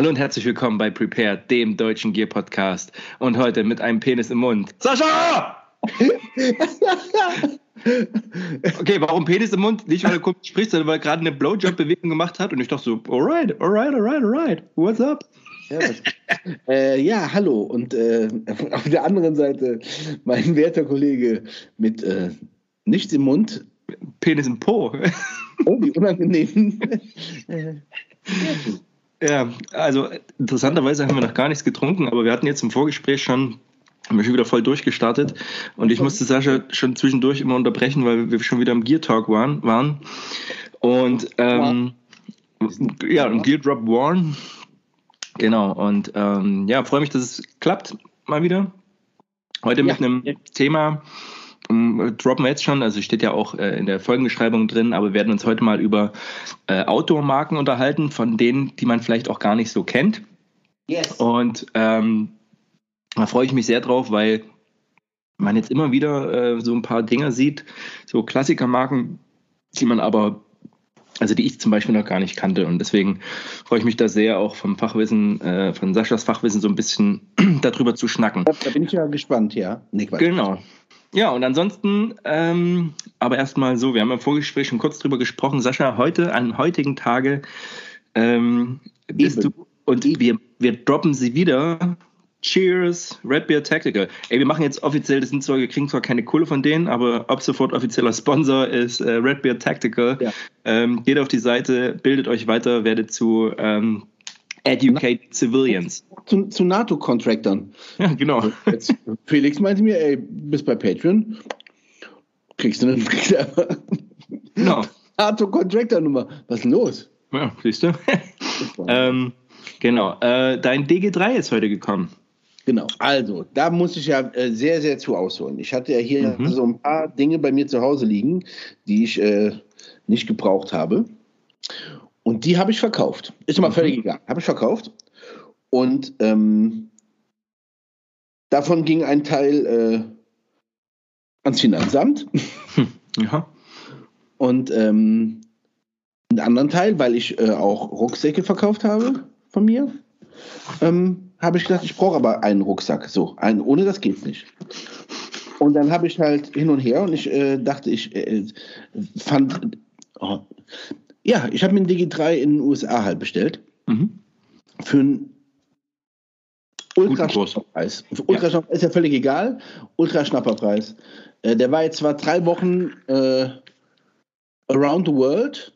Hallo und herzlich willkommen bei Prepare, dem deutschen Gear Podcast. Und heute mit einem Penis im Mund. Sascha! okay, warum Penis im Mund? Nicht, weil er komisch spricht, sondern weil er gerade eine Blowjob-Bewegung gemacht hat und ich dachte so, alright, alright, alright, alright, what's up? Ja, äh, ja, hallo. Und äh, auf der anderen Seite mein werter Kollege mit äh, nichts im Mund. Penis im Po. oh, wie unangenehm. ja, also interessanterweise haben wir noch gar nichts getrunken, aber wir hatten jetzt im Vorgespräch schon haben wir schon wieder voll durchgestartet und ich musste Sascha schon zwischendurch immer unterbrechen, weil wir schon wieder im Gear Talk waren. waren. Und ähm, ja, im Gear Drop Warn. Genau, und ähm, ja, freue mich, dass es klappt mal wieder. Heute mit ja. einem Thema, droppen wir jetzt schon, also steht ja auch äh, in der Folgenbeschreibung drin, aber wir werden uns heute mal über äh, Outdoor-Marken unterhalten, von denen, die man vielleicht auch gar nicht so kennt. Yes. Und ähm, da freue ich mich sehr drauf, weil man jetzt immer wieder äh, so ein paar Dinge sieht, so Klassikermarken, die man aber, also die ich zum Beispiel noch gar nicht kannte. Und deswegen freue ich mich da sehr, auch vom Fachwissen, äh, von Saschas Fachwissen so ein bisschen darüber zu schnacken. Da bin ich ja gespannt, ja. Nee, genau. Ja, und ansonsten, ähm, aber erstmal so, wir haben im Vorgespräch schon kurz drüber gesprochen. Sascha, heute, an heutigen Tage ähm, bist du und wir, wir droppen sie wieder Cheers, Red Beer Tactical. Ey, wir machen jetzt offiziell, das sind zwar, wir kriegen zwar keine Kohle von denen, aber ab sofort offizieller Sponsor ist äh, Red Beer Tactical. Ja. Ähm, geht auf die Seite, bildet euch weiter, werdet zu ähm, Educate Na, Civilians. Zu, zu NATO-Contractern. Ja, genau. Jetzt, Felix meinte mir, ey, bist bei Patreon, kriegst du eine genau. NATO-Contractor-Nummer. Was ist denn los? Ja, siehst du? ähm, genau. Äh, dein DG3 ist heute gekommen. Genau, also da muss ich ja äh, sehr, sehr zu ausholen. Ich hatte ja hier mhm. so ein paar Dinge bei mir zu Hause liegen, die ich äh, nicht gebraucht habe. Und die habe ich verkauft. Ist mal mhm. völlig egal. Habe ich verkauft. Und ähm, davon ging ein Teil äh, ans Finanzamt. Ja. Und ähm, einen anderen Teil, weil ich äh, auch Rucksäcke verkauft habe von mir. Ähm, habe ich gedacht, ich brauche aber einen Rucksack. So, einen, ohne das geht's nicht. Und dann habe ich halt hin und her und ich äh, dachte, ich äh, fand, oh, ja, ich habe mir einen Digi3 in den USA halt bestellt. Mhm. Für einen Ultraschnapperpreis. Ultraschnapper ja. ist ja völlig egal. Ultraschnapperpreis. Äh, der war jetzt zwar drei Wochen äh, around the world,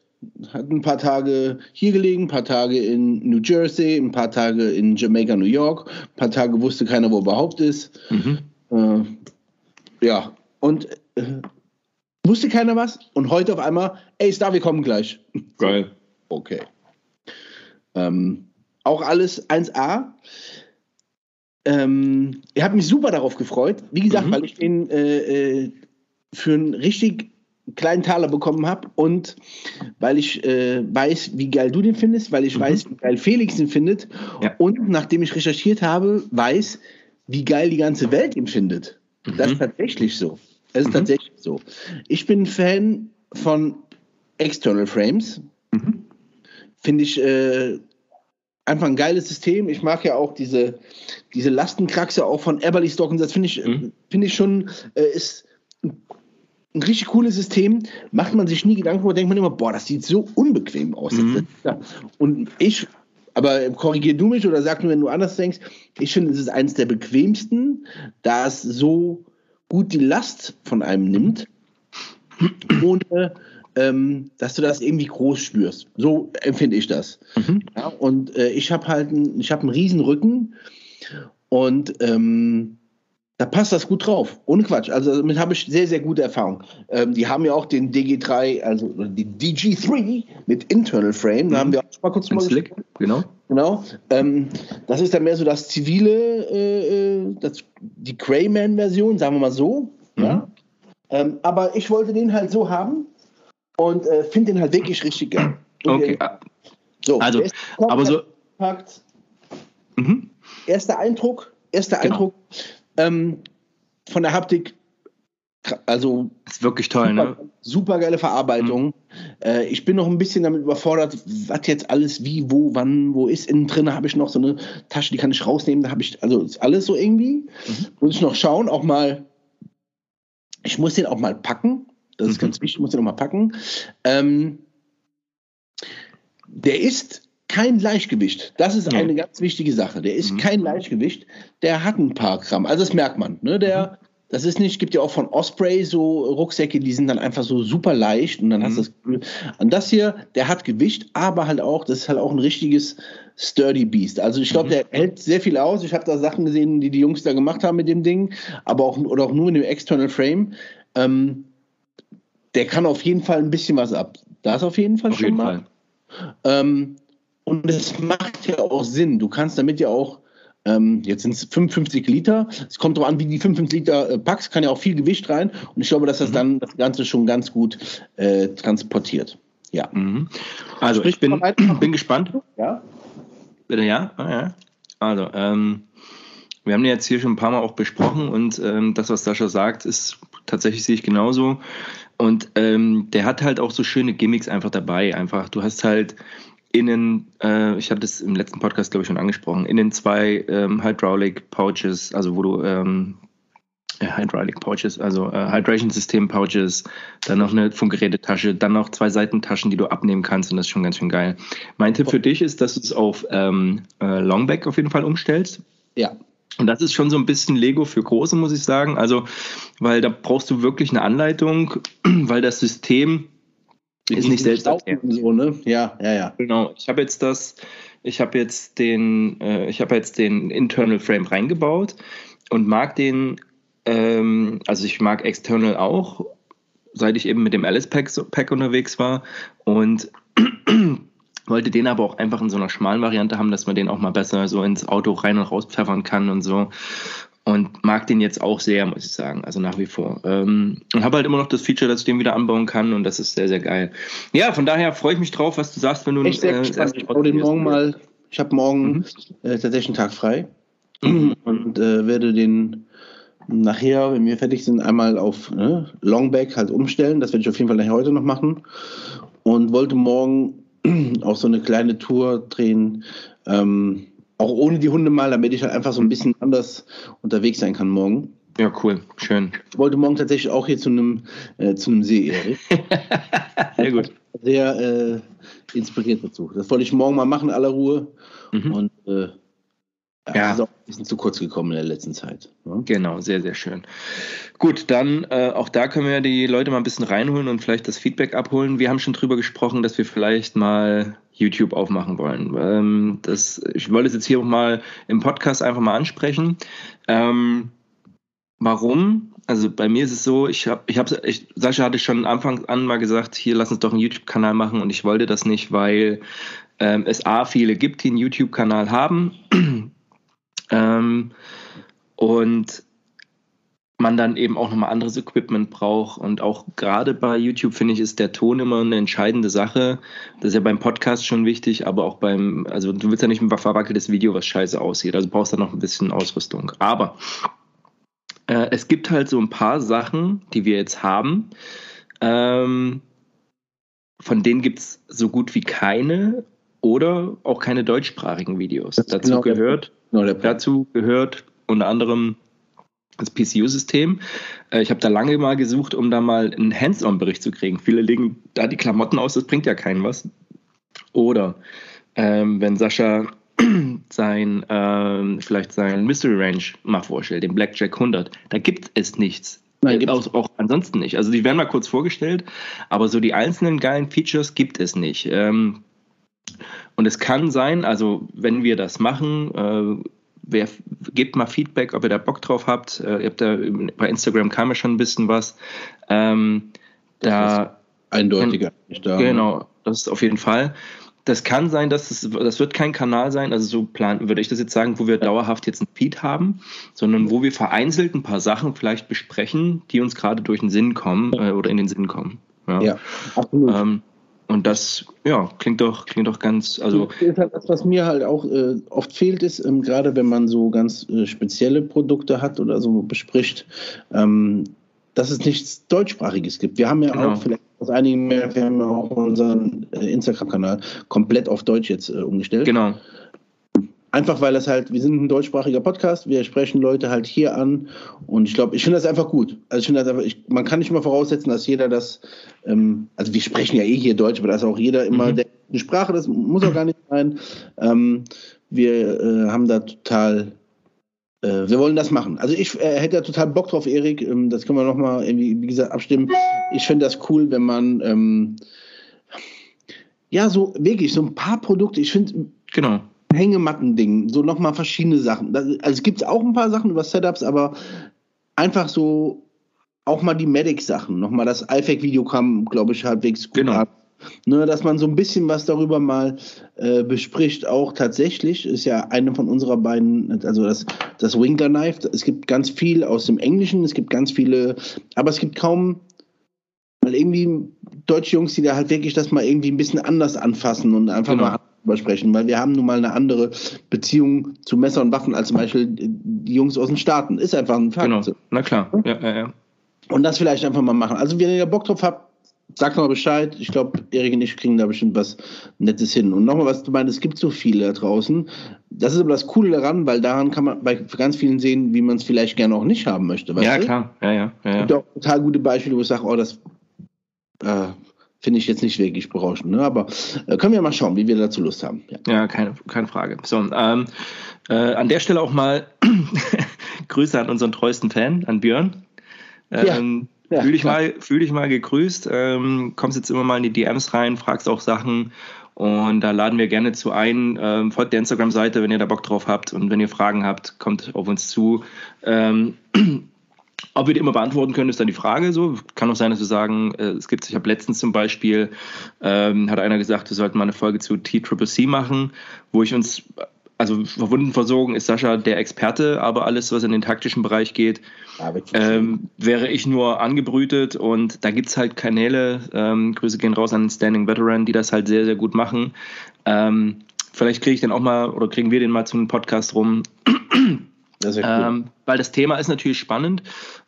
hat ein paar Tage hier gelegen, ein paar Tage in New Jersey, ein paar Tage in Jamaica, New York, ein paar Tage wusste keiner, wo er überhaupt ist. Mhm. Äh, ja, und äh, wusste keiner was und heute auf einmal, ey, Star, wir kommen gleich. Geil. Okay. Ähm, auch alles 1A. Ähm, ich habe mich super darauf gefreut. Wie gesagt, mhm. weil ich den äh, äh für einen richtig kleinen Taler bekommen habe und weil ich äh, weiß, wie geil du den findest, weil ich mhm. weiß, wie geil Felix ihn findet ja. und nachdem ich recherchiert habe, weiß, wie geil die ganze Welt ihn findet. Mhm. Das ist tatsächlich so. Es ist mhm. tatsächlich so. Ich bin Fan von External Frames. Mhm. Finde ich äh, einfach ein geiles System. Ich mag ja auch diese, diese Lastenkraxe auch von Eberly und Das finde ich, mhm. finde ich schon, äh, ist ein richtig cooles System, macht man sich nie Gedanken, wo denkt man immer, boah, das sieht so unbequem aus. Mhm. Und ich, aber korrigier du mich oder sag nur, wenn du anders denkst, ich finde, es ist eines der bequemsten, da es so gut die Last von einem nimmt, ohne ähm, dass du das irgendwie groß spürst. So empfinde ich das. Mhm. Ja, und äh, ich habe halt ein, ich hab einen riesen Rücken und ähm, da passt das gut drauf. Ohne Quatsch. Also damit habe ich sehr, sehr gute Erfahrung. Ähm, die haben ja auch den DG3, also die DG3 mit Internal Frame. Da mhm. haben wir auch mal kurz mal Slick, genau. Genau. Ähm, das ist dann mehr so das zivile, äh, äh das, die Crayman-Version, sagen wir mal so. Mhm. Ja? Ähm, aber ich wollte den halt so haben und äh, finde den halt wirklich richtig geil. okay. so, also, aber so. Mhm. Erster Eindruck, erster genau. Eindruck ähm, von der Haptik also ist wirklich toll, super, ne? Super geile Verarbeitung. Mhm. Äh, ich bin noch ein bisschen damit überfordert, was jetzt alles wie, wo, wann, wo ist. Innen drin habe ich noch so eine Tasche, die kann ich rausnehmen. Da habe ich, also ist alles so irgendwie. Mhm. Muss ich noch schauen, auch mal. Ich muss den auch mal packen. Das ist mhm. ganz wichtig, ich muss den auch mal packen. Ähm, der ist kein Leichtgewicht. Das ist eine ganz wichtige Sache. Der ist mhm. kein Leichtgewicht. Der hat ein paar Gramm. Also das merkt man. Ne? Der, mhm. Das ist nicht, gibt ja auch von Osprey so Rucksäcke, die sind dann einfach so super leicht und dann mhm. hast du das Gefühl. Und das hier, der hat Gewicht, aber halt auch, das ist halt auch ein richtiges Sturdy Beast. Also ich glaube, mhm. der hält sehr viel aus. Ich habe da Sachen gesehen, die die Jungs da gemacht haben mit dem Ding, aber auch oder auch nur in dem External Frame. Ähm, der kann auf jeden Fall ein bisschen was ab. Das auf jeden Fall auf schon jeden mal. Fall. Ähm, und es macht ja auch Sinn. Du kannst damit ja auch ähm, jetzt sind es 55 Liter. Es kommt darauf an, wie die 55 Liter äh, packst, kann ja auch viel Gewicht rein. Und ich glaube, dass das mhm. dann das Ganze schon ganz gut äh, transportiert. Ja. Mhm. Also Sprich, ich bin, bin gespannt. Ja. Bitte ja. Ah, ja. Also, ähm, wir haben den jetzt hier schon ein paar Mal auch besprochen und ähm, das, was Sascha sagt, ist tatsächlich sehe ich genauso. Und ähm, der hat halt auch so schöne Gimmicks einfach dabei. Einfach, du hast halt innen, äh, ich habe das im letzten Podcast, glaube ich, schon angesprochen, innen zwei ähm, Hydraulic Pouches, also wo du ähm, Hydraulic Pouches, also äh, Hydration System Pouches, dann noch eine Funkgerätetasche, dann noch zwei Seitentaschen, die du abnehmen kannst und das ist schon ganz schön geil. Mein Tipp für dich ist, dass du es auf ähm, äh, Longback auf jeden Fall umstellst. Ja. Und das ist schon so ein bisschen Lego für Große, muss ich sagen. Also, weil da brauchst du wirklich eine Anleitung, weil das System ist nicht selbst so, ne? Ja, ja, ja. Genau. Ich habe jetzt das, ich habe jetzt den, äh, ich habe jetzt den Internal Frame reingebaut und mag den, ähm, also ich mag External auch, seit ich eben mit dem Alice Pack, Pack unterwegs war und wollte den aber auch einfach in so einer schmalen Variante haben, dass man den auch mal besser so ins Auto rein und raus pfeffern kann und so und mag den jetzt auch sehr, muss ich sagen, also nach wie vor. Ähm, und habe halt immer noch das Feature, dass ich den wieder anbauen kann und das ist sehr, sehr geil. Ja, von daher freue ich mich drauf, was du sagst, wenn du Echt sehr äh, gespannt. Ich baue den morgen mal, ich habe morgen mhm. äh, tatsächlich einen Tag frei mhm. und äh, werde den nachher, wenn wir fertig sind, einmal auf ne, Longback halt umstellen. Das werde ich auf jeden Fall nachher heute noch machen und wollte morgen auch so eine kleine Tour drehen. Ähm, auch ohne die Hunde mal, damit ich halt einfach so ein bisschen anders unterwegs sein kann morgen. Ja, cool, schön. Ich wollte morgen tatsächlich auch hier zu einem, äh, zu einem See, Erik. Sehr gut. Sehr äh, inspiriert dazu. Das wollte ich morgen mal machen, aller Ruhe. Mhm. Und äh, ja, ja. ist auch ein bisschen zu kurz gekommen in der letzten Zeit. Ne? Genau, sehr, sehr schön. Gut, dann äh, auch da können wir die Leute mal ein bisschen reinholen und vielleicht das Feedback abholen. Wir haben schon drüber gesprochen, dass wir vielleicht mal YouTube aufmachen wollen. Ähm, das, ich wollte es jetzt hier auch mal im Podcast einfach mal ansprechen. Ähm, warum? Also bei mir ist es so, ich habe, ich habe, Sascha hatte schon Anfang an mal gesagt, hier lass uns doch einen YouTube-Kanal machen und ich wollte das nicht, weil ähm, es a viele gibt, die einen YouTube-Kanal haben ähm, und man dann eben auch nochmal anderes Equipment braucht. Und auch gerade bei YouTube finde ich, ist der Ton immer eine entscheidende Sache. Das ist ja beim Podcast schon wichtig, aber auch beim, also du willst ja nicht ein verwackeltes Video, was scheiße aussieht. Also brauchst du noch ein bisschen Ausrüstung. Aber äh, es gibt halt so ein paar Sachen, die wir jetzt haben. Ähm, von denen gibt es so gut wie keine oder auch keine deutschsprachigen Videos. Dazu genau gehört, genau dazu gehört unter anderem das PCU-System. Äh, ich habe da lange mal gesucht, um da mal einen Hands-on-Bericht zu kriegen. Viele legen da die Klamotten aus, das bringt ja keinen was. Oder ähm, wenn Sascha sein, ähm, vielleicht sein Mystery Range mal vorstellt, den Blackjack 100, da gibt es nichts. Nein, gibt auch, auch ansonsten nicht. Also die werden mal kurz vorgestellt, aber so die einzelnen geilen Features gibt es nicht. Ähm, und es kann sein, also wenn wir das machen, äh, wer, gebt mal Feedback, ob ihr da Bock drauf habt. Äh, ihr habt da, bei Instagram kam ja schon ein bisschen was. Ähm, da eindeutiger. Da, genau, das ist auf jeden Fall. Das kann sein, dass es, das wird kein Kanal sein, also so plan, würde ich das jetzt sagen, wo wir dauerhaft jetzt ein Feed haben, sondern wo wir vereinzelt ein paar Sachen vielleicht besprechen, die uns gerade durch den Sinn kommen äh, oder in den Sinn kommen. Ja, ja absolut. Ähm, und das, ja, klingt doch, klingt doch ganz, also. Das, was mir halt auch äh, oft fehlt, ist, ähm, gerade wenn man so ganz äh, spezielle Produkte hat oder so bespricht, ähm, dass es nichts Deutschsprachiges gibt. Wir haben ja genau. auch vielleicht aus einigen mehr, wir haben ja auch unseren äh, Instagram-Kanal komplett auf Deutsch jetzt äh, umgestellt. Genau. Einfach weil das halt, wir sind ein deutschsprachiger Podcast, wir sprechen Leute halt hier an und ich glaube, ich finde das einfach gut. Also ich finde das einfach, ich, man kann nicht immer voraussetzen, dass jeder das, ähm, also wir sprechen ja eh hier Deutsch, aber dass auch jeder immer mhm. der eine Sprache, das muss auch gar nicht sein. Ähm, wir äh, haben da total äh, wir wollen das machen. Also ich äh, hätte da total Bock drauf, Erik. Ähm, das können wir nochmal irgendwie, wie gesagt, abstimmen. Ich finde das cool, wenn man ähm, ja so wirklich so ein paar Produkte, ich finde genau. Hängematten-Ding, so nochmal verschiedene Sachen. Das, also es gibt auch ein paar Sachen über Setups, aber einfach so auch mal die Medic-Sachen, nochmal das IFAC-Video kam, glaube ich, halbwegs gut genau. ab. Ne, dass man so ein bisschen was darüber mal äh, bespricht, auch tatsächlich, ist ja eine von unserer beiden, also das, das Winkler Knife. Es gibt ganz viel aus dem Englischen, es gibt ganz viele, aber es gibt kaum, weil irgendwie deutsche Jungs, die da halt wirklich das mal irgendwie ein bisschen anders anfassen und einfach genau. mal drüber sprechen, weil wir haben nun mal eine andere Beziehung zu Messer und Waffen als zum Beispiel die Jungs aus den Staaten. Ist einfach ein Fakt. Genau, na klar. Ja, ja, ja. Und das vielleicht einfach mal machen. Also, wenn ihr Bock drauf habt, Sag mal Bescheid. Ich glaube, Erik und ich kriegen da bestimmt was Nettes hin. Und nochmal, was du meinst, es gibt so viele da draußen. Das ist aber das Coole daran, weil daran kann man bei ganz vielen sehen, wie man es vielleicht gerne auch nicht haben möchte. ja, du? klar. Ja, ja, ja, ja. Es gibt auch total gute Beispiele, wo ich sage, oh, das äh, finde ich jetzt nicht wirklich berauschend. Ne? Aber äh, können wir mal schauen, wie wir dazu Lust haben. Ja, ja keine, keine Frage. So, ähm, äh, an der Stelle auch mal Grüße an unseren treuesten Fan, an Björn. Ähm, ja ja, fühl, dich mal, fühl dich mal gegrüßt, ähm, kommst jetzt immer mal in die DMs rein, fragst auch Sachen und da laden wir gerne zu ein. Ähm, folgt der Instagram-Seite, wenn ihr da Bock drauf habt und wenn ihr Fragen habt, kommt auf uns zu. Ähm, ob wir die immer beantworten können, ist dann die Frage. So kann auch sein, dass wir sagen, äh, es gibt. Ich habe letztens zum Beispiel ähm, hat einer gesagt, wir sollten mal eine Folge zu T-Triple-C machen, wo ich uns also verwunden versorgen ist Sascha der Experte, aber alles, was in den taktischen Bereich geht, ähm, wäre ich nur angebrütet und da gibt es halt Kanäle, ähm, Grüße gehen raus an den Standing Veteran, die das halt sehr, sehr gut machen. Ähm, vielleicht kriege ich den auch mal oder kriegen wir den mal zum Podcast rum. Cool. Ähm, weil das Thema ist natürlich spannend,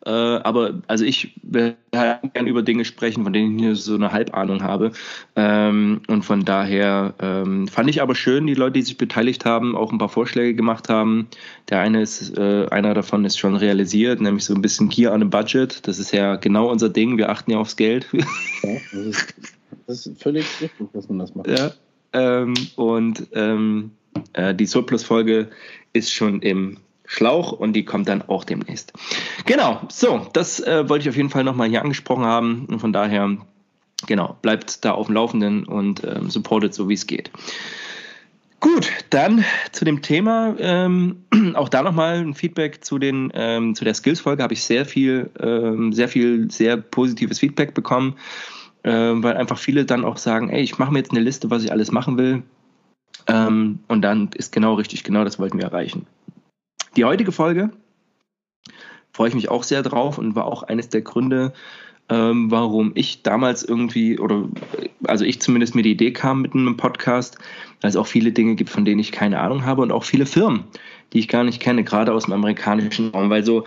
äh, aber also ich will halt gerne über Dinge sprechen, von denen ich nur so eine Halbahnung habe. Ähm, und von daher ähm, fand ich aber schön, die Leute, die sich beteiligt haben, auch ein paar Vorschläge gemacht haben. Der eine ist, äh, einer davon ist schon realisiert, nämlich so ein bisschen Gear on a Budget. Das ist ja genau unser Ding. Wir achten ja aufs Geld. Ja, das, ist, das ist völlig richtig, dass man das macht. Ja, ähm, und ähm, äh, die Surplus-Folge ist schon im Schlauch und die kommt dann auch demnächst. Genau, so, das äh, wollte ich auf jeden Fall nochmal hier angesprochen haben und von daher, genau, bleibt da auf dem Laufenden und ähm, supportet so, wie es geht. Gut, dann zu dem Thema. Ähm, auch da nochmal ein Feedback zu, den, ähm, zu der Skills-Folge. Habe ich sehr viel, ähm, sehr viel, sehr positives Feedback bekommen, ähm, weil einfach viele dann auch sagen: Ey, ich mache mir jetzt eine Liste, was ich alles machen will. Ähm, und dann ist genau richtig, genau das wollten wir erreichen. Die heutige Folge freue ich mich auch sehr drauf und war auch eines der Gründe, ähm, warum ich damals irgendwie, oder also ich zumindest mir die Idee kam mit einem Podcast, weil es auch viele Dinge gibt, von denen ich keine Ahnung habe und auch viele Firmen, die ich gar nicht kenne, gerade aus dem amerikanischen Raum, weil so,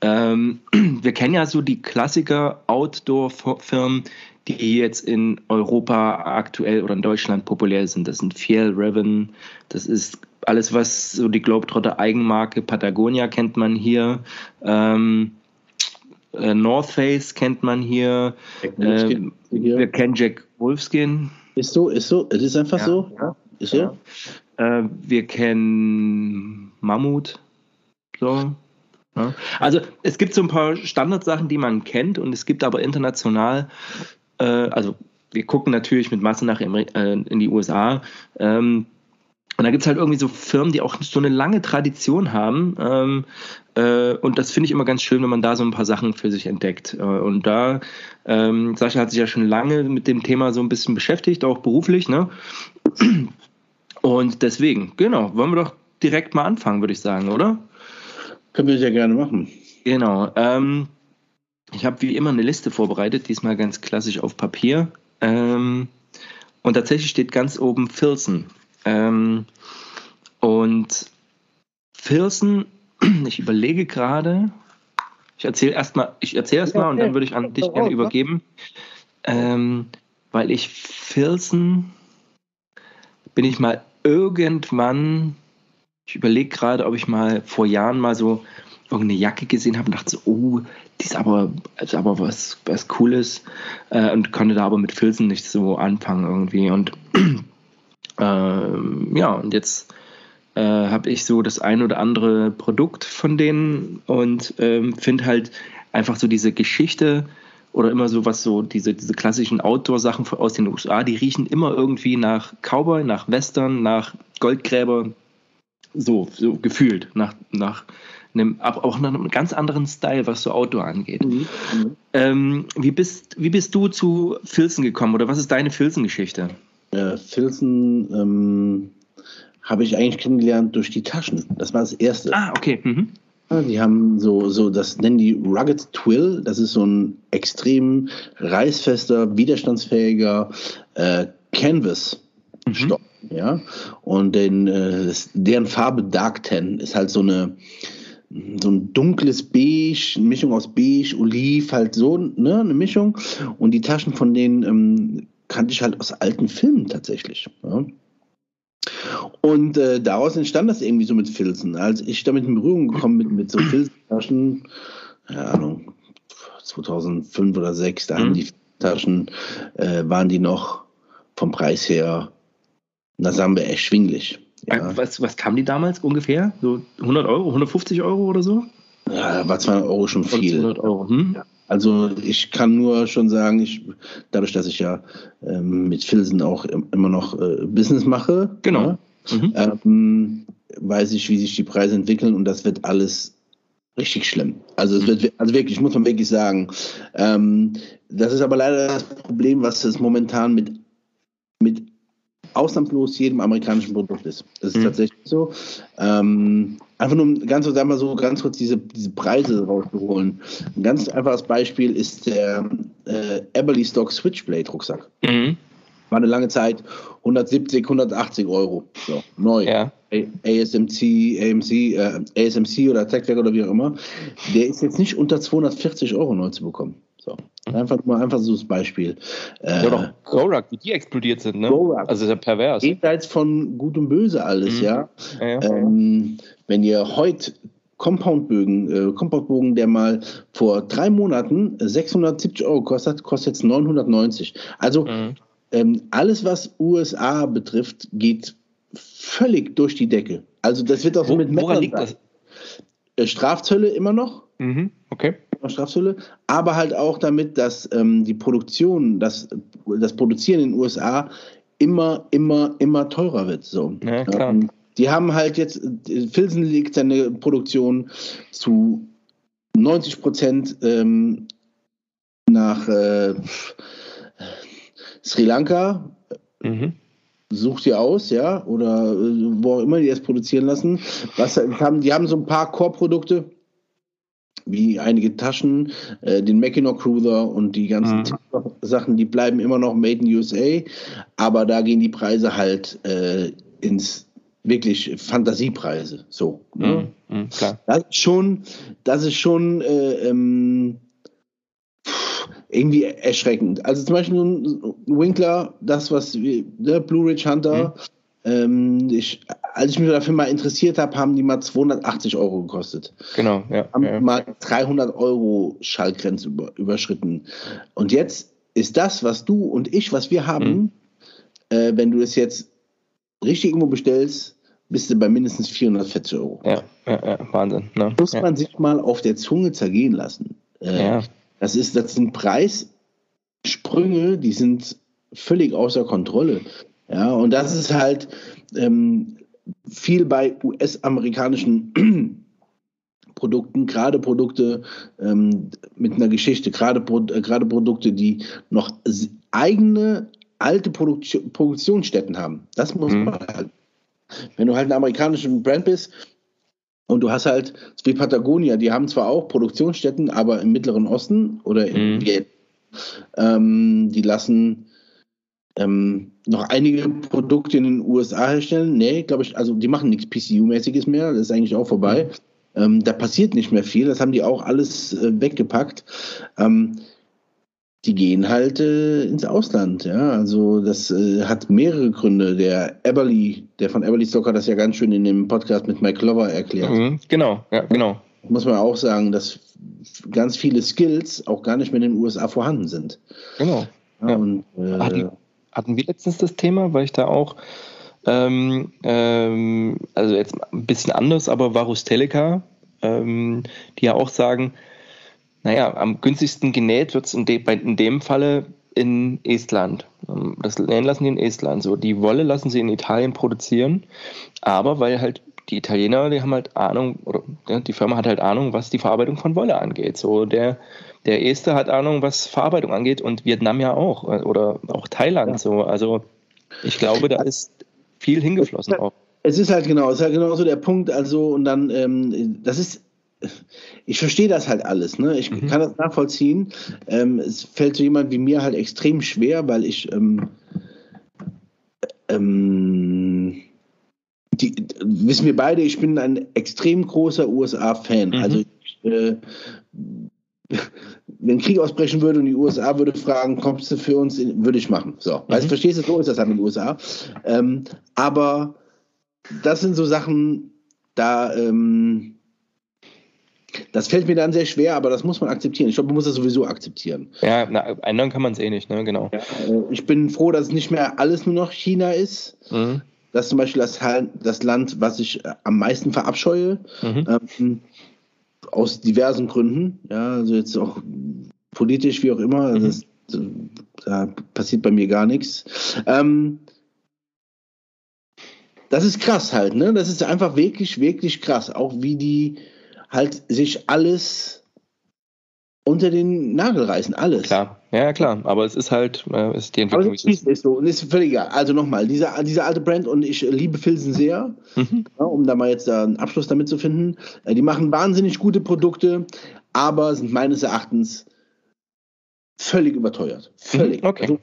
ähm, wir kennen ja so die Klassiker Outdoor-Firmen, die jetzt in Europa aktuell oder in Deutschland populär sind. Das sind Fiel, Raven, das ist alles, was so die Globetrotter Eigenmarke Patagonia kennt man hier. Ähm, äh, North Face kennt man hier. Ähm, wir kennen Jack Wolfskin. Ist so, ist so, es ist einfach ja, so. Ja, ist so. Ja. Äh, wir kennen Mammut. So. Ja. Also es gibt so ein paar Standardsachen, die man kennt und es gibt aber international, äh, also wir gucken natürlich mit Masse nach äh, in die USA. Ähm, und da gibt es halt irgendwie so Firmen, die auch so eine lange Tradition haben. Ähm, äh, und das finde ich immer ganz schön, wenn man da so ein paar Sachen für sich entdeckt. Äh, und da, ähm, Sascha hat sich ja schon lange mit dem Thema so ein bisschen beschäftigt, auch beruflich. Ne? Und deswegen, genau, wollen wir doch direkt mal anfangen, würde ich sagen, oder? Können wir sehr gerne machen. Genau. Ähm, ich habe wie immer eine Liste vorbereitet, diesmal ganz klassisch auf Papier. Ähm, und tatsächlich steht ganz oben Filzen. Ähm, und Filzen, ich überlege gerade, Ich erzähle erstmal, ich erzähle erstmal und dann würde ich an dich gerne übergeben. Ähm, weil ich Filzen bin ich mal irgendwann, ich überlege gerade, ob ich mal vor Jahren mal so irgendeine Jacke gesehen habe und dachte so, oh, die ist aber, ist aber was, was Cooles äh, und konnte da aber mit Filzen nicht so anfangen irgendwie. Und ähm, ja, und jetzt äh, habe ich so das ein oder andere Produkt von denen und ähm, finde halt einfach so diese Geschichte oder immer so was so, diese, diese klassischen Outdoor-Sachen aus den USA, die riechen immer irgendwie nach Cowboy, nach Western, nach Goldgräber, so, so gefühlt, nach, nach einem, aber auch nach einem ganz anderen Style, was so Outdoor angeht. Mhm. Ähm, wie, bist, wie bist du zu Filzen gekommen oder was ist deine Filzen-Geschichte? Äh, Filzen ähm, habe ich eigentlich kennengelernt durch die Taschen. Das war das Erste. Ah, okay. Mhm. Die haben so, so, das nennen die Rugged Twill. Das ist so ein extrem reißfester, widerstandsfähiger äh, Canvas-Stoff. Mhm. Ja? Und den, äh, deren Farbe Dark Ten ist halt so eine, so ein dunkles Beige, eine Mischung aus Beige, Oliv, halt so, ne, eine Mischung. Und die Taschen von denen ähm, kannte ich halt aus alten Filmen tatsächlich. Ja? Und äh, daraus entstand das irgendwie so mit Filzen. Als ich damit in Berührung gekommen bin mit so Filztaschen, keine Ahnung, 2005 oder 2006, da mhm. haben die Taschen, äh, waren die noch vom Preis her, na sagen wir, erschwinglich. Ja. Was, was kamen die damals ungefähr? So 100 Euro, 150 Euro oder so? Ja, war 200 Euro schon viel. 200 Euro, hm? Also ich kann nur schon sagen, ich, dadurch, dass ich ja ähm, mit Filzen auch immer noch äh, Business mache, genau. Ja, mhm. ähm, weiß ich, wie sich die Preise entwickeln und das wird alles richtig schlimm. Also es wird, also wirklich, muss man wirklich sagen. Ähm, das ist aber leider das Problem, was es momentan mit, mit ausnahmslos jedem amerikanischen Produkt ist. Das ist mhm. tatsächlich so. Ähm, einfach nur ganz kurz, mal so ganz kurz diese, diese Preise rauszuholen. Ein ganz einfaches Beispiel ist der äh, Eberly Stock Switchblade Rucksack. Mhm. War eine lange Zeit 170, 180 Euro. So, neu. Ja. ASMC, AMC, äh, ASMC oder TechWork oder wie auch immer. Der ist jetzt nicht unter 240 Euro neu zu bekommen. So. Einfach mal einfach so das Beispiel. Äh, ja, doch Gorak, wie die explodiert sind, ne? Gorak. Also ist ja pervers. Jenseits von Gut und Böse alles, mhm. ja. ja, ja. Ähm, wenn ihr heute Compoundbögen, äh, Compoundbogen, der mal vor drei Monaten 670 Euro kostet, kostet jetzt 990. Also mhm. ähm, alles, was USA betrifft, geht völlig durch die Decke. Also das wird auch so Wo, mit Woran liegt das? Äh, Strafzölle immer noch. Mhm. Okay. Strafzölle, aber halt auch damit, dass ähm, die Produktion, das, das Produzieren in den USA immer, immer, immer teurer wird. So. Ja, klar. Ähm, die haben halt jetzt, Filzen legt seine Produktion zu 90 Prozent ähm, nach äh, Sri Lanka. Mhm. Sucht ihr aus, ja, oder äh, wo auch immer die es produzieren lassen. Was haben, die haben so ein paar Core-Produkte, wie einige Taschen, äh, den Mackinac Cruiser und die ganzen mhm. Sachen, die bleiben immer noch made in USA, aber da gehen die Preise halt äh, ins wirklich Fantasiepreise. So. Ne? Mhm. Mhm, das ist schon, das ist schon äh, ähm, irgendwie erschreckend. Also zum Beispiel Winkler, das was der ne, Blue Ridge Hunter, mhm. Ähm, ich, als ich mich dafür mal interessiert habe, haben die mal 280 Euro gekostet. Genau, ja. Haben ja. mal 300 Euro Schallgrenze über, überschritten. Und jetzt ist das, was du und ich, was wir haben, mhm. äh, wenn du es jetzt richtig irgendwo bestellst, bist du bei mindestens 440 Euro. Ja, ja, ja Wahnsinn. Ne? Muss man sich mal auf der Zunge zergehen lassen. Äh, ja. Das, ist, das sind Preissprünge, die sind völlig außer Kontrolle. Ja, und das ist halt, ähm, viel bei US-amerikanischen Produkten, gerade Produkte ähm, mit einer Geschichte, gerade, äh, gerade Produkte, die noch eigene alte Produk Produktionsstätten haben. Das muss mhm. man halt. Wenn du halt ein amerikanischen Brand bist und du hast halt, wie Patagonia, die haben zwar auch Produktionsstätten, aber im Mittleren Osten oder im mhm. ähm, die lassen ähm, noch einige Produkte in den USA herstellen. Nee, glaube ich, also die machen nichts PCU-mäßiges mehr, das ist eigentlich auch vorbei. Ähm, da passiert nicht mehr viel. Das haben die auch alles äh, weggepackt. Ähm, die gehen halt äh, ins Ausland. Ja, also das äh, hat mehrere Gründe. Der Eberly, der von Eberly Stock hat das ja ganz schön in dem Podcast mit Mike Glover erklärt. Mhm, genau, ja, genau. Muss man auch sagen, dass ganz viele Skills auch gar nicht mehr in den USA vorhanden sind. Genau. Ja. Und, äh, hatten, wir letztens das Thema, weil ich da auch ähm, ähm, also jetzt ein bisschen anders, aber Varus Teleca, ähm, die ja auch sagen, naja, am günstigsten genäht wird es in, de, in dem Falle in Estland. Ähm, das nähen lassen die in Estland. So, die Wolle lassen sie in Italien produzieren, aber weil halt die Italiener, die haben halt Ahnung, oder ja, die Firma hat halt Ahnung, was die Verarbeitung von Wolle angeht. So, der, der Este hat Ahnung, was Verarbeitung angeht und Vietnam ja auch, äh, oder auch Thailand. Ja. So, also ich glaube, da ist viel hingeflossen auch. Es ist halt genau, es ist halt genau so der Punkt, also und dann, ähm, das ist, ich verstehe das halt alles, ne? Ich mhm. kann das nachvollziehen. Ähm, es fällt so jemand wie mir halt extrem schwer, weil ich ähm, ähm, die, wissen wir beide, ich bin ein extrem großer USA-Fan. Mhm. Also ich, äh, wenn Krieg ausbrechen würde und die USA würde fragen, kommst du für uns, in, würde ich machen. So, mhm. weißt, verstehst du, so ist das in den USA. Ähm, aber das sind so Sachen, da, ähm, das fällt mir dann sehr schwer, aber das muss man akzeptieren. Ich glaube, man muss das sowieso akzeptieren. Ja, na, ändern kann man es eh nicht, ne? genau. Ja, äh, ich bin froh, dass es nicht mehr alles nur noch China ist. Mhm. Das ist zum Beispiel das, das Land, was ich äh, am meisten verabscheue. Mhm. Ähm, aus diversen Gründen. Ja, also jetzt auch politisch, wie auch immer. Also das, da passiert bei mir gar nichts. Ähm, das ist krass halt, ne? Das ist einfach wirklich, wirklich krass. Auch wie die halt sich alles unter den Nagel reißen, alles. Klar, ja klar, aber es ist halt, äh, ist die Entwicklung. Aber es ist, ist so und ist völlig egal. Also nochmal, dieser, dieser alte Brand und ich liebe Filzen sehr, mhm. ja, um da mal jetzt da einen Abschluss damit zu finden. Äh, die machen wahnsinnig gute Produkte, aber sind meines Erachtens völlig überteuert. Völlig. Mhm, okay. Also,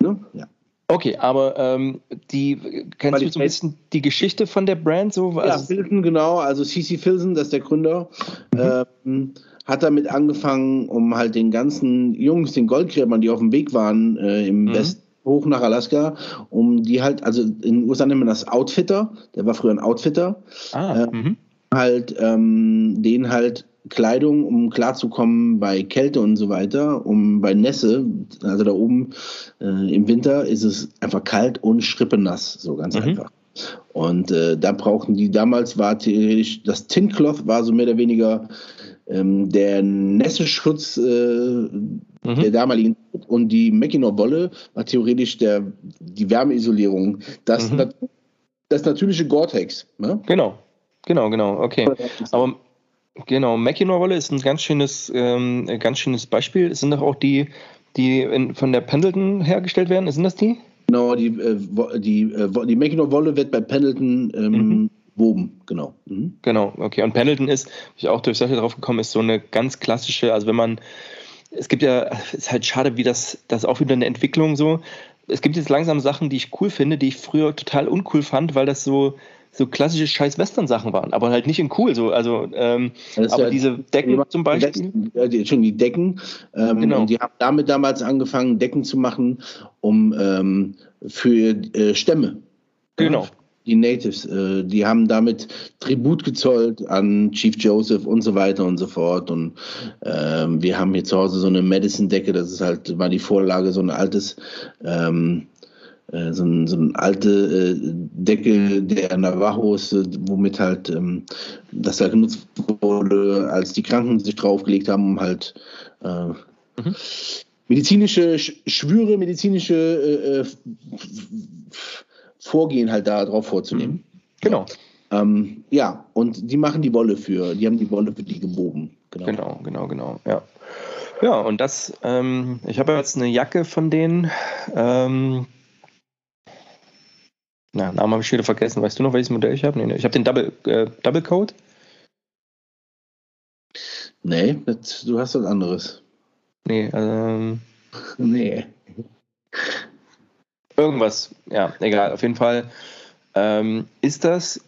ne? ja. Okay, aber ähm, die kennst du so ein bisschen die Geschichte von der Brand so? Also ja, Filzen, genau. Also CC Filzen, das ist der Gründer. Mhm. Ähm, hat damit angefangen, um halt den ganzen Jungs, den Goldgräbern, die auf dem Weg waren äh, im mhm. Westen, hoch nach Alaska, um die halt, also in den USA nennt man das Outfitter, der war früher ein Outfitter, ah, äh, mhm. halt ähm, den halt Kleidung, um klarzukommen bei Kälte und so weiter, um bei Nässe, also da oben äh, im Winter ist es einfach kalt und schrippenass, so ganz mhm. einfach. Und äh, da brauchten die, damals war theoretisch, das Tincloth war so mehr oder weniger ähm, der Nässeschutz äh, mhm. der damaligen und die Mackinac-Wolle war theoretisch der, die Wärmeisolierung. Das, mhm. das natürliche Gore-Tex. Ne? Genau, genau, genau, okay. Aber genau, Mackinac-Wolle ist ein ganz schönes, ähm, ganz schönes Beispiel. Es sind doch auch die, die in, von der Pendleton hergestellt werden. Sind das die? Genau, die, äh, die, äh, die Mackinac-Wolle wird bei Pendleton ähm, mhm. Woben, genau. Mhm. Genau, okay. Und Pendleton ist, wie ich auch durch solche drauf gekommen ist, so eine ganz klassische, also wenn man, es gibt ja, es ist halt schade, wie das, das auch wieder eine Entwicklung so. Es gibt jetzt langsam Sachen, die ich cool finde, die ich früher total uncool fand, weil das so, so klassische scheiß Western-Sachen waren, aber halt nicht in cool. So, also, ähm, aber ja diese Decken zum Beispiel. Die, schon die Decken. Ähm, genau. Die haben damit damals angefangen, Decken zu machen, um ähm, für äh, Stämme. Genau die Natives, äh, die haben damit Tribut gezollt an Chief Joseph und so weiter und so fort. Und ähm, wir haben hier zu Hause so eine Medicine-Decke, das ist halt, war die Vorlage, so ein altes, ähm, äh, so, ein, so ein alte äh, Decke der Navajos, womit halt ähm, das da genutzt wurde, als die Kranken sich draufgelegt haben, um halt äh, mhm. medizinische Schwüre, medizinische äh, äh Vorgehen halt darauf vorzunehmen. Mhm. Genau. Ähm, ja, und die machen die Wolle für, die haben die Wolle für die gewoben. Genau, genau, genau, genau ja. Ja, und das, ähm, ich habe jetzt eine Jacke von denen. Ähm, na, Namen habe ich wieder vergessen. Weißt du noch, welches Modell ich habe? Nee, nee. Ich habe den Double, äh, Double Code. Nee, das, du hast was anderes. Nee, ähm. Nee. Irgendwas, ja, egal. Auf jeden Fall ähm, ist das,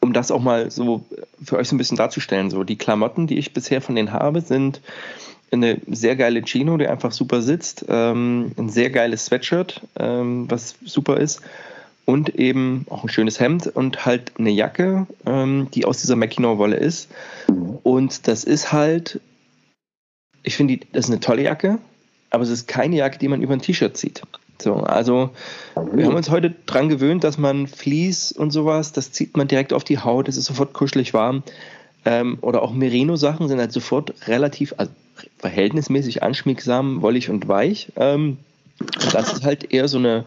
um das auch mal so für euch so ein bisschen darzustellen. So, die Klamotten, die ich bisher von denen habe, sind eine sehr geile Chino, die einfach super sitzt, ähm, ein sehr geiles Sweatshirt, ähm, was super ist, und eben auch ein schönes Hemd und halt eine Jacke, ähm, die aus dieser Mackinac-Wolle ist. Und das ist halt, ich finde, das ist eine tolle Jacke, aber es ist keine Jacke, die man über ein T-Shirt zieht. So, also wir haben uns heute dran gewöhnt, dass man Vlies und sowas, das zieht man direkt auf die Haut, es ist sofort kuschelig warm. Ähm, oder auch Merino-Sachen sind halt sofort relativ, also verhältnismäßig anschmiegsam, wollig und weich. Ähm, das ist halt eher so eine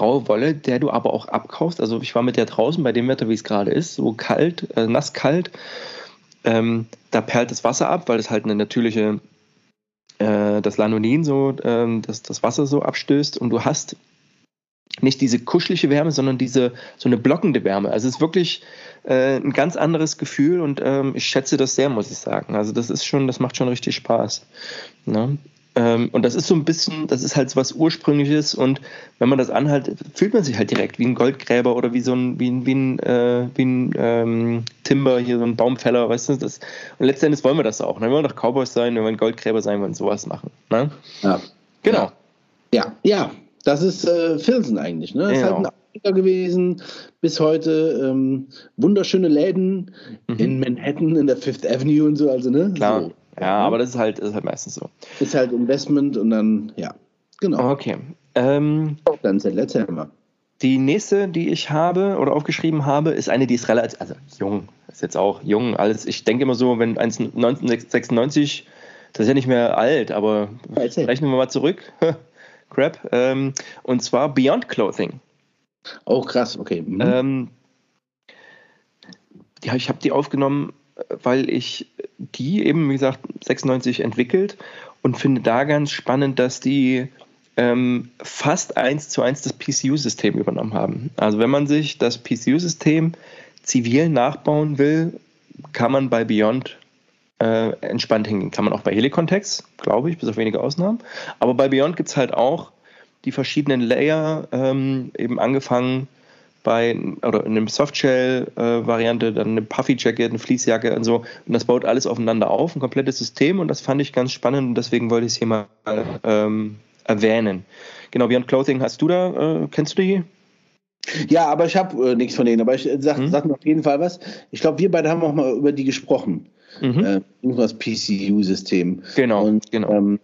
raue Wolle, der du aber auch abkaufst. Also ich war mit der draußen bei dem Wetter, wie es gerade ist, so kalt, äh, nass kalt. Ähm, da perlt das Wasser ab, weil es halt eine natürliche, äh, das Lanonin so, äh, das, das Wasser so abstößt und du hast nicht diese kuschelige Wärme, sondern diese so eine blockende Wärme. Also es ist wirklich äh, ein ganz anderes Gefühl und ähm, ich schätze das sehr, muss ich sagen. Also das ist schon, das macht schon richtig Spaß. Ne? Ähm, und das ist so ein bisschen, das ist halt so was Ursprüngliches und wenn man das anhält, fühlt man sich halt direkt wie ein Goldgräber oder wie so ein, wie ein, wie ein, äh, wie ein ähm, Timber, hier so ein Baumfäller, weißt du, das, und letztendlich wollen wir das auch. Ne? Wir wollen doch Cowboys sein, wir wollen Goldgräber sein, wir wollen sowas machen. Ne? Ja. Genau. Ja, ja, das ist äh, Filsen eigentlich. Ne? Das genau. ist halt ein Afrika gewesen bis heute. Ähm, wunderschöne Läden mhm. in Manhattan, in der Fifth Avenue und so. Also, ne? Klar. So. Ja, aber das ist halt, ist halt meistens so. Ist halt Investment und dann, ja, genau. Okay. Ähm, dann erzähl mal. Die nächste, die ich habe oder aufgeschrieben habe, ist eine, die ist relativ, also jung, ist jetzt auch jung, alles. Ich denke immer so, wenn 1996, das ist ja nicht mehr alt, aber rechnen wir mal zurück. Crap. Ähm, und zwar Beyond Clothing. Oh, krass, okay. Mhm. Ähm, ja, ich habe die aufgenommen, weil ich die eben, wie gesagt, 96 entwickelt und finde da ganz spannend, dass die ähm, fast eins zu eins das PCU-System übernommen haben. Also wenn man sich das PCU-System zivil nachbauen will, kann man bei Beyond äh, entspannt hingehen. Kann man auch bei Helicontext, glaube ich, bis auf wenige Ausnahmen. Aber bei Beyond gibt es halt auch die verschiedenen Layer, ähm, eben angefangen bei oder in einem Softshell-Variante, äh, dann eine Puffy-Jacket, eine Fließjacke und so. Und das baut alles aufeinander auf, ein komplettes System und das fand ich ganz spannend und deswegen wollte ich es hier mal ähm, erwähnen. Genau, Beyond Clothing hast du da, äh, kennst du die? Ja, aber ich habe äh, nichts von denen, aber ich sag, hm? sag mir auf jeden Fall was. Ich glaube, wir beide haben auch mal über die gesprochen. Mhm. Äh, irgendwas PCU-System. Genau, und, genau. Ähm,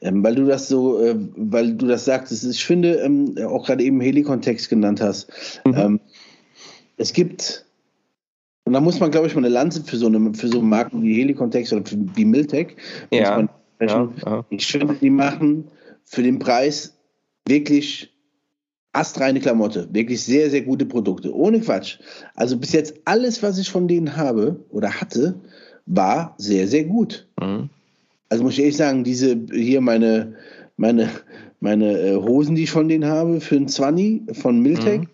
ähm, weil du das so, äh, weil du das sagtest, ich finde, ähm, auch gerade eben Helikontext genannt hast, mhm. ähm, es gibt, und da muss man, glaube ich, mal eine Lanze für so, eine, für so Marken wie Helikontext oder für, wie Miltech, ja. ja, ja. ich finde, die machen für den Preis wirklich astreine Klamotte, wirklich sehr, sehr gute Produkte, ohne Quatsch. Also bis jetzt alles, was ich von denen habe oder hatte, war sehr, sehr gut. Mhm also muss ich ehrlich sagen, diese hier meine, meine, meine äh, Hosen, die ich von denen habe, für ein 20 von Miltech. Mhm.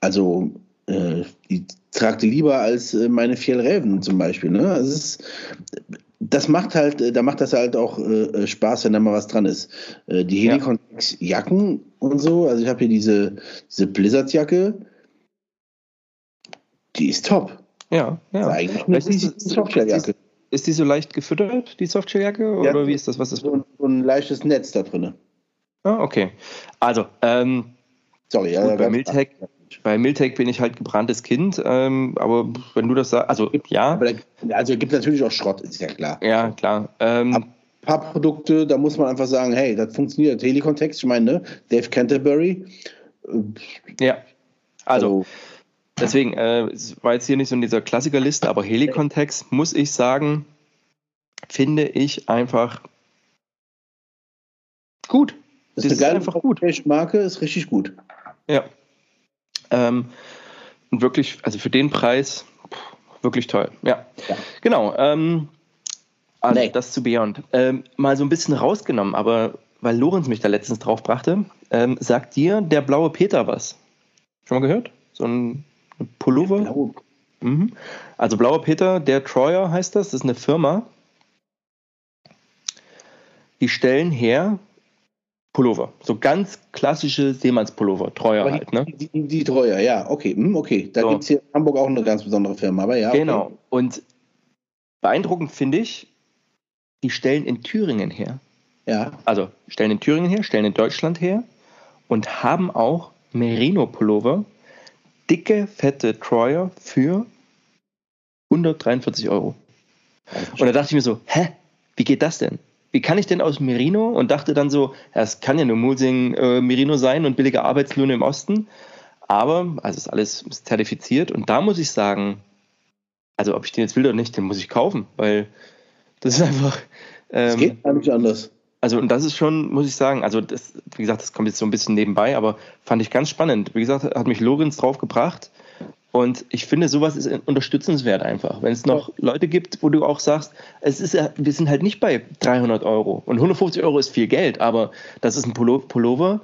Also äh, die tragte lieber als äh, meine Fjellräven zum Beispiel. Ne? Also ist, das macht halt, äh, da macht das halt auch äh, äh, Spaß, wenn da mal was dran ist. Äh, die Helicontex-Jacken und so, also ich habe hier diese, diese Blizzard-Jacke, die ist top. Ja, ja. Das ist eigentlich eine Softwarejacke. Ist die so leicht gefüttert, die Softshelljacke? Oder ja, wie ist das? Was ist so ein, so ein leichtes Netz da drin. Ah, okay. Also, ähm, Sorry, ja, gut, bei, Miltech, bei Miltech bin ich halt gebranntes Kind, ähm, aber wenn du das sagst, also ja. Also gibt natürlich auch Schrott, ist ja klar. Ja, klar. Ähm, ein paar Produkte, da muss man einfach sagen, hey, das funktioniert. Telekontext, ich meine, ne? Dave Canterbury. Ja, also, also Deswegen, äh, es war jetzt hier nicht so in dieser Klassikerliste, aber Helikontext, muss ich sagen, finde ich einfach gut. Das ist, eine geile einfach gut. Marke, ist richtig gut. Ja. Ähm, und wirklich, also für den Preis, wirklich toll. Ja. ja. Genau. Ähm, also nee. das zu Beyond. Ähm, mal so ein bisschen rausgenommen, aber weil Lorenz mich da letztens drauf brachte, ähm, sagt dir der blaue Peter was? Schon mal gehört? So ein Pullover? Blau. Mhm. Also Blauer Peter, der Troyer heißt das, das ist eine Firma. Die stellen her Pullover. So ganz klassische Seemannspullover, treuer Aber halt, ne? Die, die, die Treuer, ja, okay. Hm, okay. Da So. gibt es hier in Hamburg auch eine ganz besondere Firma, aber ja. Genau. Okay. Und beeindruckend finde ich, die stellen in Thüringen her. Ja. Also stellen in Thüringen her, stellen in Deutschland her und haben auch Merino-Pullover, dicke, fette Troyer für 143 Euro. Und da dachte ich mir so, hä, wie geht das denn? Wie kann ich denn aus Merino? Und dachte dann so, es kann ja nur Mulsing äh, Merino sein und billige Arbeitslöhne im Osten. Aber, also ist alles zertifiziert. Und da muss ich sagen, also ob ich den jetzt will oder nicht, den muss ich kaufen, weil das ist einfach. Es Ähm, geht gar nicht anders. Also, und das ist schon, muss ich sagen, also, das, wie gesagt, das kommt jetzt so ein bisschen nebenbei, aber fand ich ganz spannend. Wie gesagt, hat mich Lorenz drauf gebracht. Und ich finde, sowas ist unterstützenswert einfach. Wenn es noch Leute gibt, wo du auch sagst, es ist ja, wir sind halt nicht bei 300 Euro. Und 150 Euro ist viel Geld, aber das ist ein Pullo- Pullover.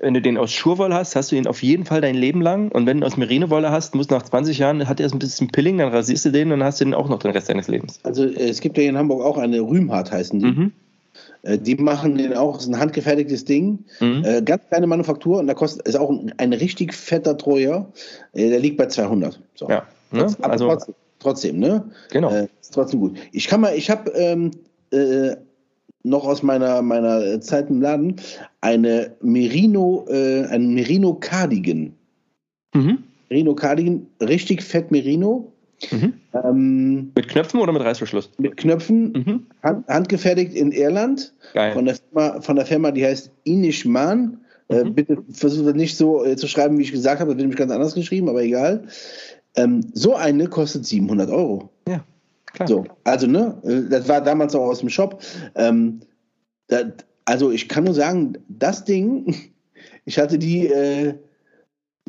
Wenn du den aus Schurwolle hast, hast du ihn auf jeden Fall dein Leben lang. Und wenn du aus Merinowolle hast, musst nach 20 Jahren, hat er ein bisschen Pilling, dann rasierst du den und dann hast du den auch noch den Rest deines Lebens. Also es gibt ja in Hamburg auch eine Rühmhardt heißen die. Mhm. Äh, Die machen den auch, ist ein handgefertigtes Ding. Mhm. Äh, ganz kleine Manufaktur und da kostet, ist auch ein, ein richtig fetter Treuer. Äh, der liegt bei 200. So. Ja, ne? Aber also, trotzdem, trotzdem, ne? genau. Äh, ist trotzdem gut. Ich kann mal, ich habe ähm, äh, noch aus meiner, meiner Zeit im Laden eine Merino, äh, ein Merino Cardigan. Mhm. Merino Cardigan, richtig fett Merino. Mhm. Ähm, Mit Knöpfen oder mit Reißverschluss? mit Knöpfen, Mhm. hand, handgefertigt in Irland. Geil. Von der Firma, von der Firma die heißt Inishman. Äh, Mhm. bitte versucht das nicht so äh, zu schreiben, wie ich gesagt habe. Das wird nämlich ganz anders geschrieben, aber egal. Ähm, so eine kostet 700 Euro. ja, klar. So, also, ne, äh, das war damals auch aus dem Shop. Ähm, das, also, ich kann nur sagen, das Ding, ich hatte die, äh,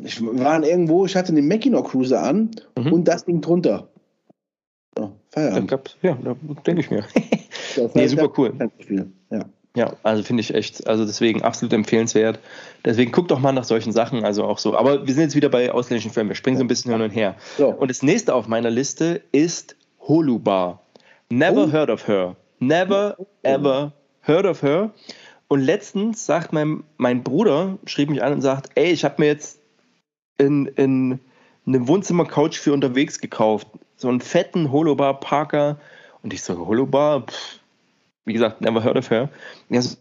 ich waren irgendwo, ich hatte den Mackinac Cruiser an Mhm. und das Ding drunter. So, Feierabend. gab's, ja, da denke ich mir. Das nee, super cool. Ja. Ja, also finde ich echt, also deswegen absolut empfehlenswert. Deswegen guckt doch mal nach solchen Sachen, also auch so. Aber wir sind jetzt wieder bei ausländischen Filmen, wir springen so ein bisschen hin und her. So. Und das nächste auf meiner Liste ist Holubar. Never Oh. heard of her. Never ever heard of her. Und letztens sagt mein, mein Bruder, schrieb mich an und sagt, ey, ich habe mir jetzt in, in eine Wohnzimmercouch für unterwegs gekauft. So einen fetten Holobar Parker. Und ich so, Holobar? Pff. Wie gesagt, never heard of her. Ja, so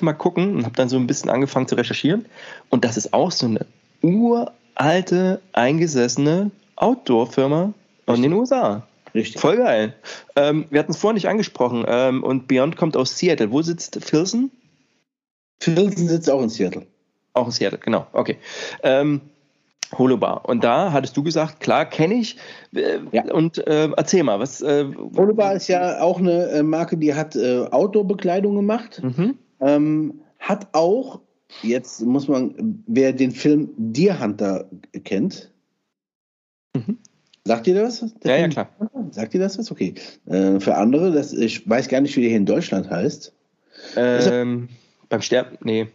mal gucken und habe dann so ein bisschen angefangen zu recherchieren. Und das ist auch so eine uralte, eingesessene Outdoor-Firma in den USA. Richtig. Voll geil. Ähm, wir hatten es vorhin nicht angesprochen. Ähm, und Beyond kommt aus Seattle. Wo sitzt Filson? Filzen sitzt auch in Seattle. Auch in Seattle, genau. Okay. Ähm, Holobar. Und da hattest du gesagt, klar, kenne ich. Äh, Ja. Und äh, erzähl mal, was. Äh, Holobar ist ja auch eine äh, Marke, die hat äh, Outdoor-Bekleidung gemacht. Mhm. Ähm, hat auch, jetzt muss man, wer den Film Deer Hunter kennt, Mhm. sagt ihr das? Der Ja, ja, Film klar. Deer Hunter? Sagt ihr das was? Okay. Für andere, das, ich weiß gar nicht, wie der hier in Deutschland heißt. Ähm, beim Sterben. Nee.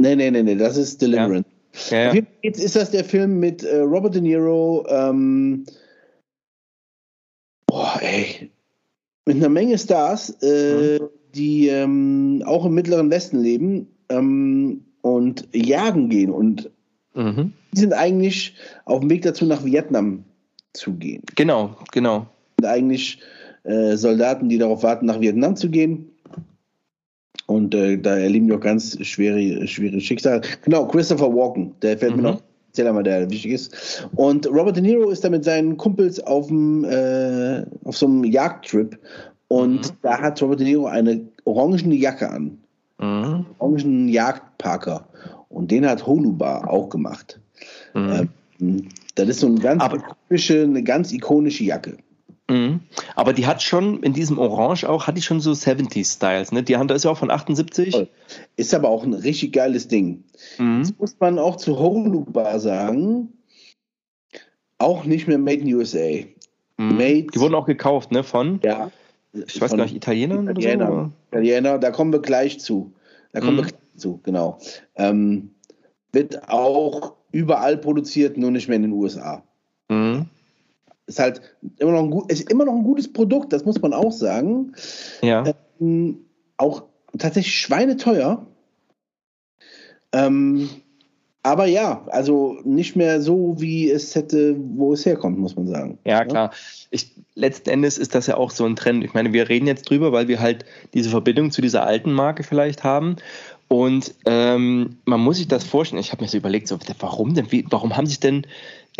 Nee, nee, nee, nee, das ist Deliverance. Ja, Ja. Fall Jetzt ist das der Film mit äh, Robert De Niro, ähm, boah, ey, mit einer Menge Stars, äh, Mhm. die ähm, auch im Mittleren Westen leben ähm, und jagen gehen. Und Mhm. die sind eigentlich auf dem Weg dazu, nach Vietnam zu gehen. Genau, genau. Und eigentlich äh, Soldaten, die darauf warten, nach Vietnam zu gehen. Und äh, da erleben die auch ganz schwere, schwere Schicksale. Genau, Christopher Walken, der fällt Mhm. mir noch, erzähl einmal, der wichtig ist. Und Robert De Niro ist da mit seinen Kumpels auf, dem, äh, auf so einem Jagdtrip. Und Mhm. da hat Robert De Niro eine orangene Jacke an. Mhm. Orangen Jagdparker. Und den hat Holubar auch gemacht. Mhm. Ähm, das ist so eine ganz, Aber- ikonische, eine ganz ikonische Jacke. Mhm. Aber die hat schon in diesem Orange auch, hat die schon so 70s-Styles, ne? Die da ist ja auch von 78. Voll. Ist aber auch ein richtig geiles Ding. Mhm. Das muss man auch zu Holubar sagen. Auch nicht mehr Made in USA. Mhm. Made- Die wurden auch gekauft, ne? Von, Ja. ich weiß gar nicht, Italienern oder so? Italiener. oder? Italiener, da kommen wir gleich zu. Da kommen Mhm. wir gleich zu, genau. Ähm, wird auch überall produziert, nur nicht mehr in den USA. Mhm. Ist halt immer noch ein, gut, immer noch ein gutes Produkt, das muss man auch sagen. Ja. Ähm, auch tatsächlich schweineteuer. Ähm, aber ja, also nicht mehr so, wie es hätte, wo es herkommt, muss man sagen. Ja, klar. Ich, letzten Endes ist das ja auch so ein Trend. Ich meine, wir reden jetzt drüber, weil wir halt diese Verbindung zu dieser alten Marke vielleicht haben. Und ähm, man muss sich das vorstellen. Ich habe mir so überlegt, so, warum denn? Wie, warum haben sich denn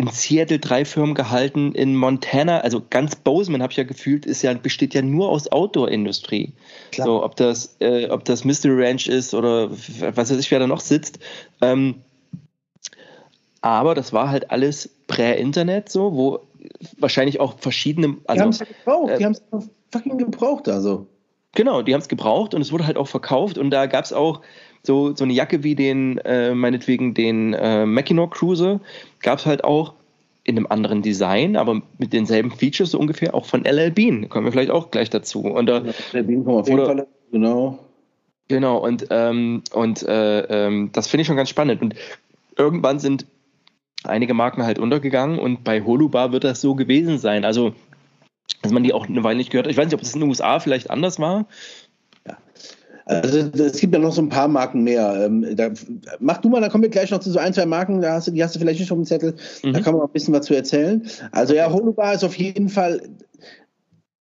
in Seattle drei Firmen gehalten, in Montana, also ganz Bozeman habe ich ja gefühlt, ist ja, besteht ja nur aus Outdoor-Industrie. So, ob das, äh, ob das Mystery Ranch ist oder was weiß ich, wer da noch sitzt. Ähm, aber das war halt alles Prä-Internet, so, wo wahrscheinlich auch verschiedene. Also, die haben es ja gebraucht, äh, die haben es fucking gebraucht, also. Genau, die haben es gebraucht und es wurde halt auch verkauft und da gab es auch so, so eine Jacke wie den, äh, meinetwegen den äh, Mackinac Cruiser, gab es halt auch in einem anderen Design, aber mit denselben Features so ungefähr auch von LL Bean. Kommen wir vielleicht auch gleich dazu. Und, äh, LL Bean kommen auf jeden Fall, genau. Genau, und, ähm, und äh, ähm, das finde ich schon ganz spannend. Und irgendwann sind einige Marken halt untergegangen und bei Holubar wird das so gewesen sein. Also, dass man die auch eine Weile nicht gehört hat. Ich weiß nicht, ob das in den USA vielleicht anders war. Also es gibt ja noch so ein paar Marken mehr. Ähm, da, mach du mal, da kommen wir gleich noch zu so ein, zwei Marken, da hast du, die hast du vielleicht nicht auf dem Zettel. Mhm. Da kann man auch ein bisschen was zu erzählen. Also ja, Holubar ist auf jeden Fall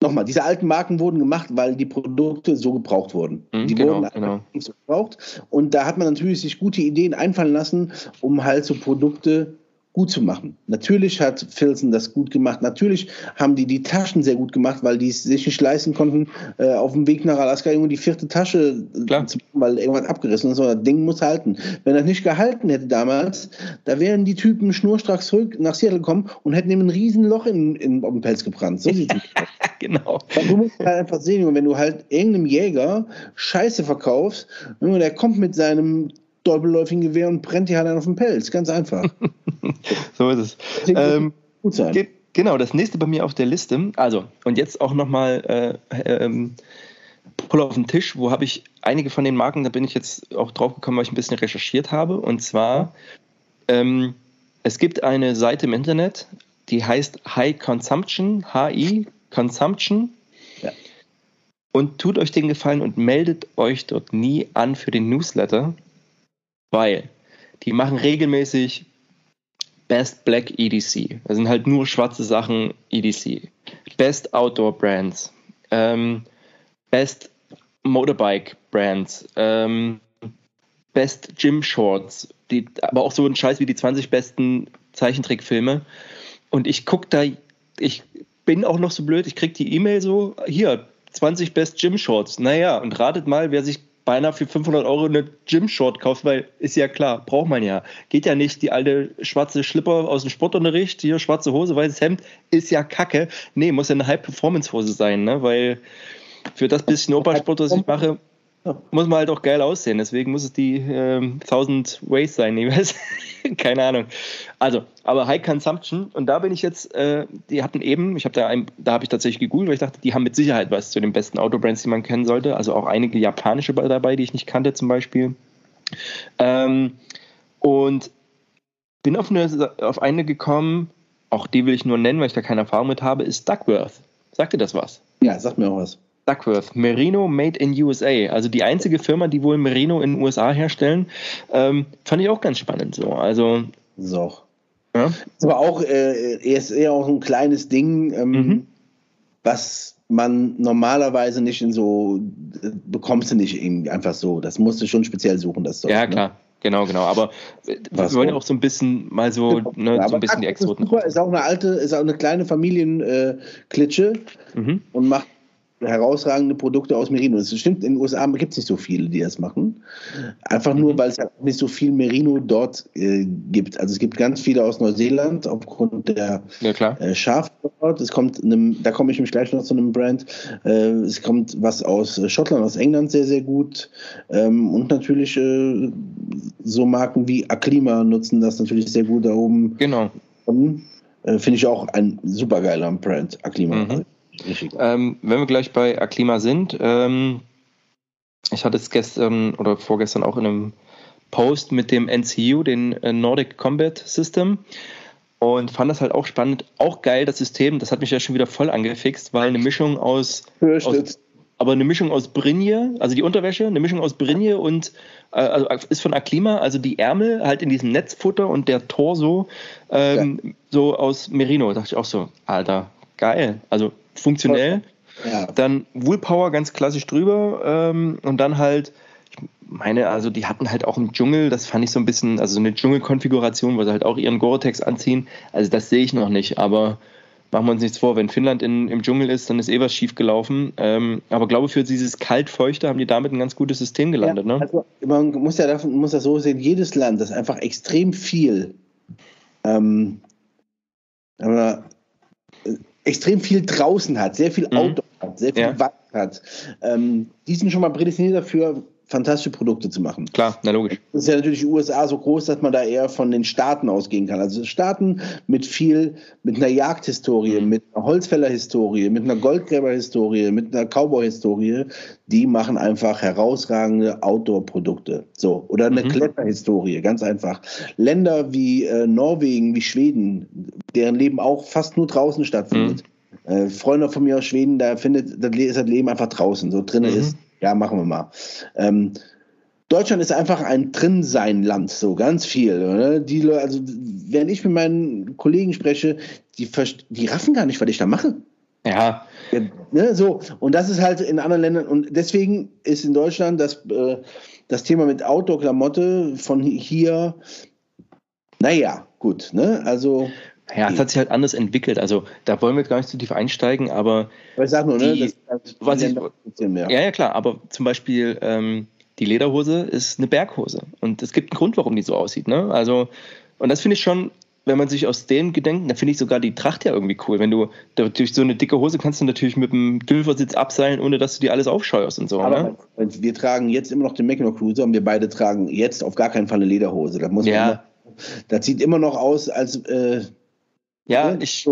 nochmal, diese alten Marken wurden gemacht, weil die Produkte so gebraucht wurden. Mhm, die genau, wurden genau. so gebraucht. Und da hat man natürlich sich gute Ideen einfallen lassen, um halt so Produkte gut zu machen. Natürlich hat Filzen das gut gemacht. Natürlich haben die die Taschen sehr gut gemacht, weil die es sich nicht leisten konnten, äh, auf dem Weg nach Alaska irgendwie die vierte Tasche Klar. zu machen, weil irgendwas abgerissen ist. Das Ding muss halten. Wenn das nicht gehalten hätte damals, da wären die Typen schnurstracks zurück nach Seattle gekommen und hätten eben ein riesen Loch in, in, auf dem Pelz gebrannt. So sieht es aus. genau. Du musst halt einfach sehen, wenn du halt irgendeinem Jäger Scheiße verkaufst, der kommt mit seinem doppelläufigen Gewehr und brennt die halt auf den Pelz. Ganz einfach. so ist es. Ähm, gut sein. Ge genau, das nächste bei mir auf der Liste. Also, und jetzt auch nochmal äh, ähm, Pull auf den Tisch. Wo habe ich einige von den Marken, da bin ich jetzt auch drauf gekommen, weil ich ein bisschen recherchiert habe. Und zwar, ähm, es gibt eine Seite im Internet, die heißt High Consumption, HI Consumption. Ja. Und tut euch den Gefallen und meldet euch dort nie an für den Newsletter, weil die machen regelmäßig Best Black EDC. Das sind halt nur schwarze Sachen EDC. Best Outdoor Brands. Ähm, Best Motorbike Brands. Ähm, Best Gym Shorts. Die, aber auch so ein Scheiß wie die 20 besten Zeichentrickfilme. Und ich gucke da, ich bin auch noch so blöd, ich kriege die E-Mail so, hier, 20 Best Gym Shorts. Naja, und ratet mal, wer sich beinahe für 500 Euro eine Gym-Short kauft, weil ist ja klar, braucht man ja. Geht ja nicht die alte schwarze Schlipper aus dem Sportunterricht, hier schwarze Hose, weißes Hemd, ist ja kacke. Nee, muss ja eine High-Performance-Hose sein, ne? weil für das bisschen Obersport, was ich mache, muss man halt auch geil aussehen. Deswegen muss es die ähm, 1000 Ways sein, jeweils. Keine Ahnung. Also, aber High Consumption. Und da bin ich jetzt, äh, die hatten eben, ich habe da, ein, da habe ich tatsächlich gegoogelt, weil ich dachte, die haben mit Sicherheit was zu den besten Autobrands, die man kennen sollte. Also auch einige japanische dabei, die ich nicht kannte zum Beispiel. Ähm, und bin auf eine, auf eine gekommen, auch die will ich nur nennen, weil ich da keine Erfahrung mit habe, ist Duckworth. Sagt dir das was? Ja, sagt mir auch was. Duckworth, Merino Made in USA. Also die einzige Firma, die wohl Merino in den USA herstellen. Ähm, fand ich auch ganz spannend so. Also. So. Ja. Ist aber auch, äh, ist eher auch ein kleines Ding, ähm, mhm. was man normalerweise nicht in so, äh, bekommst du nicht irgendwie einfach so. Das musst du schon speziell suchen, das Zeug. Ja, ne? klar. Genau, genau. Aber wir wollen ja auch so ein bisschen mal so, ne, ja, so ein bisschen die Exoten. Ist auch eine alte, ist auch eine kleine Familienklitsche äh, mhm. und macht herausragende Produkte aus Merino. Es stimmt, in den USA gibt es nicht so viele, die das machen. Einfach nur, mhm. weil es halt nicht so viel Merino dort äh, gibt. Also es gibt ganz viele aus Neuseeland aufgrund der ja, äh, Schaf dort. Es kommt einem, da komme ich mich gleich noch zu einem Brand. Äh, es kommt was aus Schottland, aus England sehr, sehr gut. Ähm, und natürlich äh, so Marken wie Aklima nutzen das natürlich sehr gut da oben. Genau. Äh, finde ich auch ein super geiler Brand, Aklima. Mhm. Ähm, wenn wir gleich bei Aklima sind, ähm, ich hatte es gestern oder vorgestern auch in einem Post mit dem NCU, den äh, Nordic Combat System, und fand das halt auch spannend. Auch geil, das System, das hat mich ja schon wieder voll angefixt, weil eine Mischung aus. aus aber eine Mischung aus Brinje, also die Unterwäsche, eine Mischung aus Brinje und äh, also ist von Aklima, also die Ärmel halt in diesem Netzfutter und der Torso ähm, ja. so aus Merino. Da dachte ich auch so, Alter, geil. Also funktionell. Ja. Dann Woolpower ganz klassisch drüber ähm, und dann halt meine, also die hatten halt auch im Dschungel, das fand ich so ein bisschen, also so eine Dschungelkonfiguration, wo sie halt auch ihren Gore-Tex anziehen. Also das sehe ich noch nicht, aber machen wir uns nichts vor, wenn Finnland in, im Dschungel ist, dann ist eh was schief gelaufen. Ähm, aber glaube für dieses kalt-feuchte haben die damit ein ganz gutes System gelandet. Ja, ne? also man muss ja davon, muss das so sehen, jedes Land, das einfach extrem viel ähm, aber, äh, extrem viel draußen hat, sehr viel mhm. Outdoor hat, sehr viel ja. Wald hat, ähm, die sind schon mal prädestiniert dafür, fantastische Produkte zu machen. Klar, na logisch. Das ist ja natürlich die USA so groß, dass man da eher von den Staaten ausgehen kann. Also Staaten mit viel, mit einer Jagdhistorie, mhm. mit einer Holzfällerhistorie, mit einer Goldgräberhistorie, mit einer Cowboy-Historie, die machen einfach herausragende Outdoor-Produkte. So. Oder eine mhm. Kletterhistorie, ganz einfach. Länder wie äh, Norwegen, wie Schweden, deren Leben auch fast nur draußen stattfindet. Mhm. Äh, Freunde von mir aus Schweden, da findet das Leben einfach draußen, so drinnen mhm. ist ja, machen wir mal. Ähm, Deutschland ist einfach ein Drinsein-Land, so ganz viel. Oder? Die, also, wenn ich mit meinen Kollegen spreche, die, die raffen gar nicht, was ich da mache. Ja. ja ne, so, und das ist halt in anderen Ländern, und deswegen ist in Deutschland das, äh, das Thema mit Outdoor-Klamotte von hier, naja, gut, ne? Also. Ja, es hat sich halt anders entwickelt. Also da wollen wir gar nicht zu tief einsteigen, aber. aber ich sag nur, ne, die, ne? Das, was ich, ja, ja, klar, aber zum Beispiel ähm, die Lederhose ist eine Berghose. Und es gibt einen Grund, warum die so aussieht. Ne? Also, und das finde ich schon, wenn man sich aus dem Gedenken, da finde ich sogar die Tracht ja irgendwie cool. Wenn du durch so eine dicke Hose kannst du natürlich mit dem Dülfersitz abseilen, ohne dass du dir alles aufscheuerst und so. Aber ne? wir tragen jetzt immer noch den Mackinac Cruiser und wir beide tragen jetzt auf gar keinen Fall eine Lederhose. Das muss ja. Immer, das sieht immer noch aus, als äh, ja, ne? ich,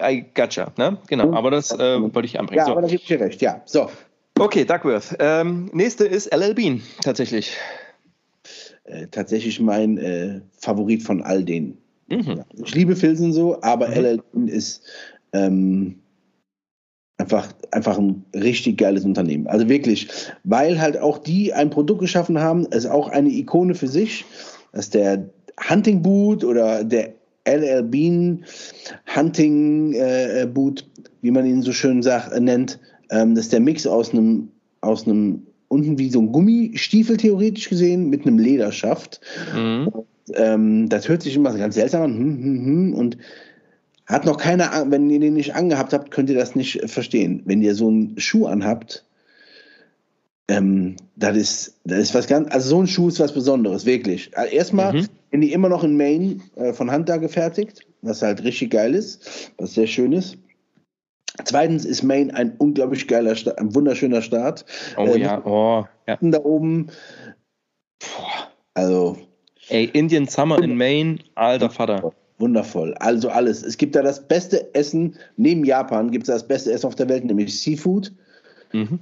I gotcha, ne? Genau, aber das äh, wollte ich anbringen. Ja, so. aber da gebe ich dir recht, ja. So. Okay, Duckworth. Ähm, nächste ist LL Bean, tatsächlich. Äh, tatsächlich mein äh, Favorit von all denen. Mhm. Ich liebe Filsen so, aber mhm. LL Bean ist ähm, einfach, einfach ein richtig geiles Unternehmen. Also wirklich, weil halt auch die ein Produkt geschaffen haben, ist auch eine Ikone für sich. Das ist der Hunting Boot oder der LL Bean Hunting äh, Boot, wie man ihn so schön sagt, äh, nennt. Ähm, das ist der Mix aus einem, aus einem unten wie so ein Gummistiefel theoretisch gesehen mit einem Lederschaft. Mhm. Und, ähm, das hört sich immer ganz seltsam an. Hm, hm, hm, und hat noch keiner, wenn ihr den nicht angehabt habt, könnt ihr das nicht verstehen. Wenn ihr so einen Schuh anhabt, ähm, das ist, das ist was ganz, also so ein Schuh ist was Besonderes, wirklich. Also erstmal mhm. sind die immer noch in Maine äh, von Hand da gefertigt, was halt richtig geil ist, was sehr schön ist. Zweitens ist Maine ein unglaublich geiler, Sta ein wunderschöner Staat. Oh äh, ja, oh. Ja. Da oben. Boah, also. Ey, Indian Summer in Maine, alter Vater. Wundervoll. Also alles. Es gibt da das beste Essen, neben Japan gibt es das beste Essen auf der Welt, nämlich Seafood. Mhm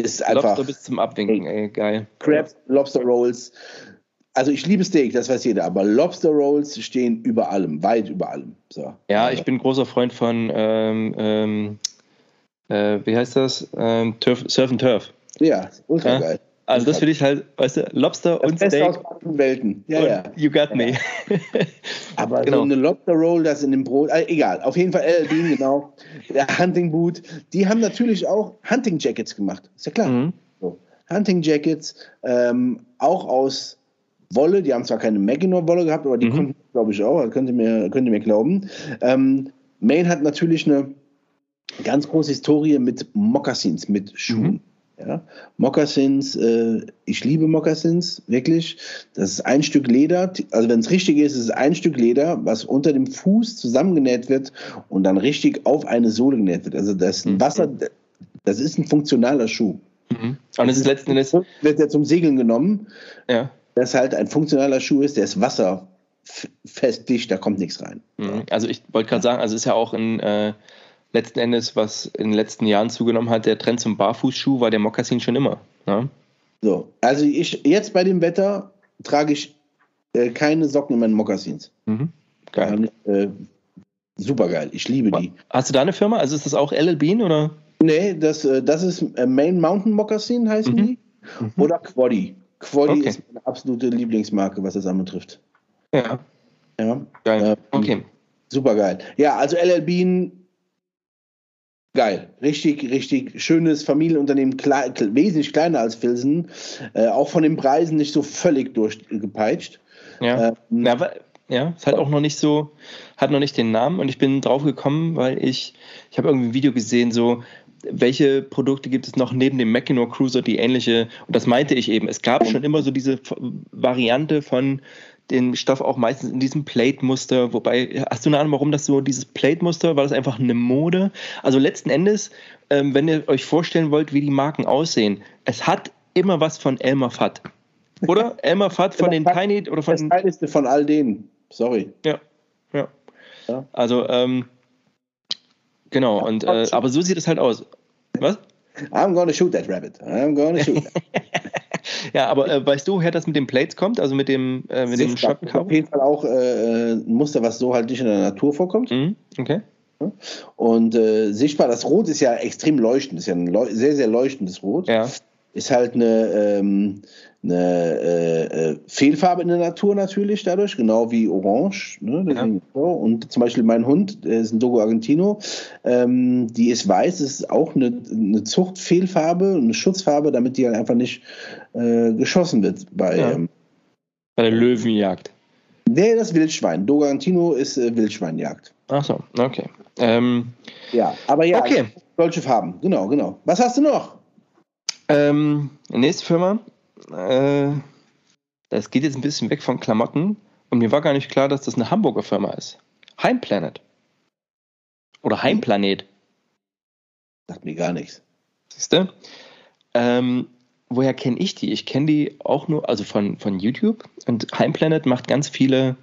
ist einfach. Lobster bis zum Abwinken, ey, geil. Crabs, Lobster Rolls. Also ich liebe Steak, das weiß jeder, aber Lobster Rolls stehen über allem, weit über allem. So. Ja, ich bin großer Freund von, ähm, ähm, äh, wie heißt das? Ähm, Turf, Surf and Turf. Ja, ultra ja? geil. Also das finde ich halt, weißt du, Lobster das und Beste Steak. aus beiden Welten. Ja, ja. You got me. Aber genau. so eine Lobster Roll, das in dem Brot, äh, egal. Auf jeden Fall LL Bean, genau. Der Hunting Boot. Die haben natürlich auch Hunting Jackets gemacht. Ist ja klar. Mhm. So. Hunting Jackets, ähm, auch aus Wolle. Die haben zwar keine Maginot Wolle gehabt, aber die mhm. konnten, glaube ich, auch. Könnt ihr mir, könnt ihr mir glauben. Ähm, Maine hat natürlich eine ganz große Historie mit Moccasins, mit Schuhen. Mhm. Ja? Moccasins, äh, ich liebe Moccasins, wirklich. Das ist ein Stück Leder, also wenn es richtig ist, ist es ein Stück Leder, was unter dem Fuß zusammengenäht wird und dann richtig auf eine Sohle genäht wird. Also das mhm. Wasser, das ist ein funktionaler Schuh. Mhm. Und es ist letzten Endes. Wird ja zum Segeln genommen. Ja. Das halt ein funktionaler Schuh ist, der ist wasserfest dicht, da kommt nichts rein. Mhm. Also ich wollte gerade sagen, also ist ja auch ein äh, letzten Endes, was in den letzten Jahren zugenommen hat, der Trend zum Barfußschuh, war der Mokassin schon immer. Ne? So, also ich jetzt bei dem Wetter trage ich äh, keine Socken in meinen Mokassins. Mhm. Geil. Äh, super geil, ich liebe die. Hast du da eine Firma? Also ist das auch LL Bean oder? Nee, das, äh, das ist äh, Main Mountain Moccasin, heißen Mhm. die. Oder Quaddy. Quaddy Okay. ist meine absolute Lieblingsmarke, was das anbetrifft. Ja, Ja, geil. Ähm, okay. super geil. Ja, also LL Bean, geil. Richtig, richtig schönes Familienunternehmen, klei- kle- wesentlich kleiner als Filsen. Äh, auch von den Preisen nicht so völlig durchgepeitscht. Ja. Ähm, Ja, ja, es hat auch noch nicht so, hat noch nicht den Namen und ich bin drauf gekommen, weil ich, ich habe irgendwie ein Video gesehen, so, welche Produkte gibt es noch neben dem Mackinac Cruiser, die ähnliche, und das meinte ich eben, es gab schon immer so diese Variante von den Stoff auch meistens in diesem Plate-Muster, wobei, hast du eine Ahnung, warum das so, dieses Plate-Muster, war das einfach eine Mode? Also letzten Endes, ähm, wenn ihr euch vorstellen wollt, wie die Marken aussehen, es hat immer was von Elmer Fudd. Oder? Elmer Fudd von den Tiny oder von Das Teilste von all denen. Sorry. ja, ja. Ja. Also, ähm, genau, und äh, aber so sieht es halt aus. Was? I'm gonna shoot that rabbit. I'm gonna shoot that. Ja, aber äh, weißt du, woher das mit den Plates kommt? Also mit dem, äh, mit dem Sichtbar. Auf jeden Fall auch äh, ein Muster, was so halt nicht in der Natur vorkommt. Mhm, okay. Und äh, sichtbar, das Rot ist ja extrem leuchtend, ist ja ein leu sehr, sehr leuchtendes Rot. Ja. Ist halt eine, ähm, eine äh, äh, Fehlfarbe in der Natur natürlich dadurch, genau wie Orange. Ne? So. Und zum Beispiel mein Hund, der ist ein Dogo Argentino, ähm, die ist weiß, das ist auch eine, eine Zuchtfehlfarbe, eine Schutzfarbe, damit die halt einfach nicht äh, geschossen wird bei. Ja. Ähm, Bei der Löwenjagd. nee, das Wildschwein. Dogo Argentino ist äh, Wildschweinjagd. Ach so, okay. Ähm, Ja, aber ja, Okay. solche Farben, genau, genau. Was hast du noch? Ähm, nächste Firma. Äh, das geht jetzt ein bisschen weg von Klamotten. Und mir war gar nicht klar, dass das eine Hamburger Firma ist. Heimplanet. Oder Heimplanet. Sagt mir gar nichts. Siehst du? Ähm, woher kenne ich die? Ich kenne die auch nur, also von, von YouTube. Und Heimplanet macht ganz viele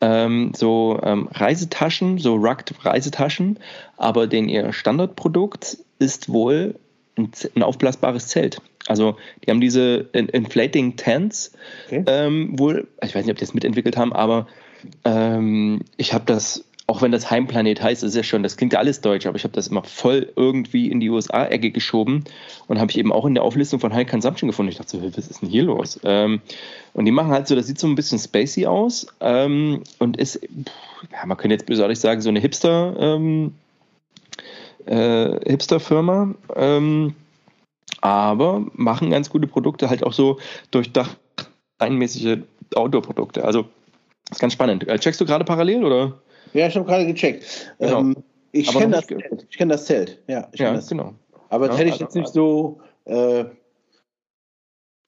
ähm, so ähm, Reisetaschen, so Rugged Reisetaschen. Aber den ihr Standardprodukt ist wohl ein, aufblasbares Zelt. Also die haben diese In Inflating Tents Okay. ähm, wohl, ich weiß nicht, ob die das mitentwickelt haben, aber ähm, ich habe das, auch wenn das Heimplanet heißt, ist ja schon, das klingt ja alles deutsch, aber ich habe das immer voll irgendwie in die USA-Ecke geschoben und habe ich eben auch in der Auflistung von High Consumption gefunden. Ich dachte so, was ist denn hier los? Ähm, und die machen halt so, das sieht so ein bisschen spacey aus ähm, und ist, pff, ja, man könnte jetzt bösartig sagen, so eine Hipster, ähm, äh, Hipster-Firma. Ähm, aber machen ganz gute Produkte, halt auch so durchdacht einmäßige Outdoor-Produkte. Also ist ganz spannend. Äh, Checkst du gerade parallel oder? Ja, ich habe gerade gecheckt. Genau. Ähm, ich kenne das Zelt. Ich kenne das Zelt. Ja, ich Ja, kenn das. genau. Aber das Ja, hätte ich also- jetzt nicht so. Äh,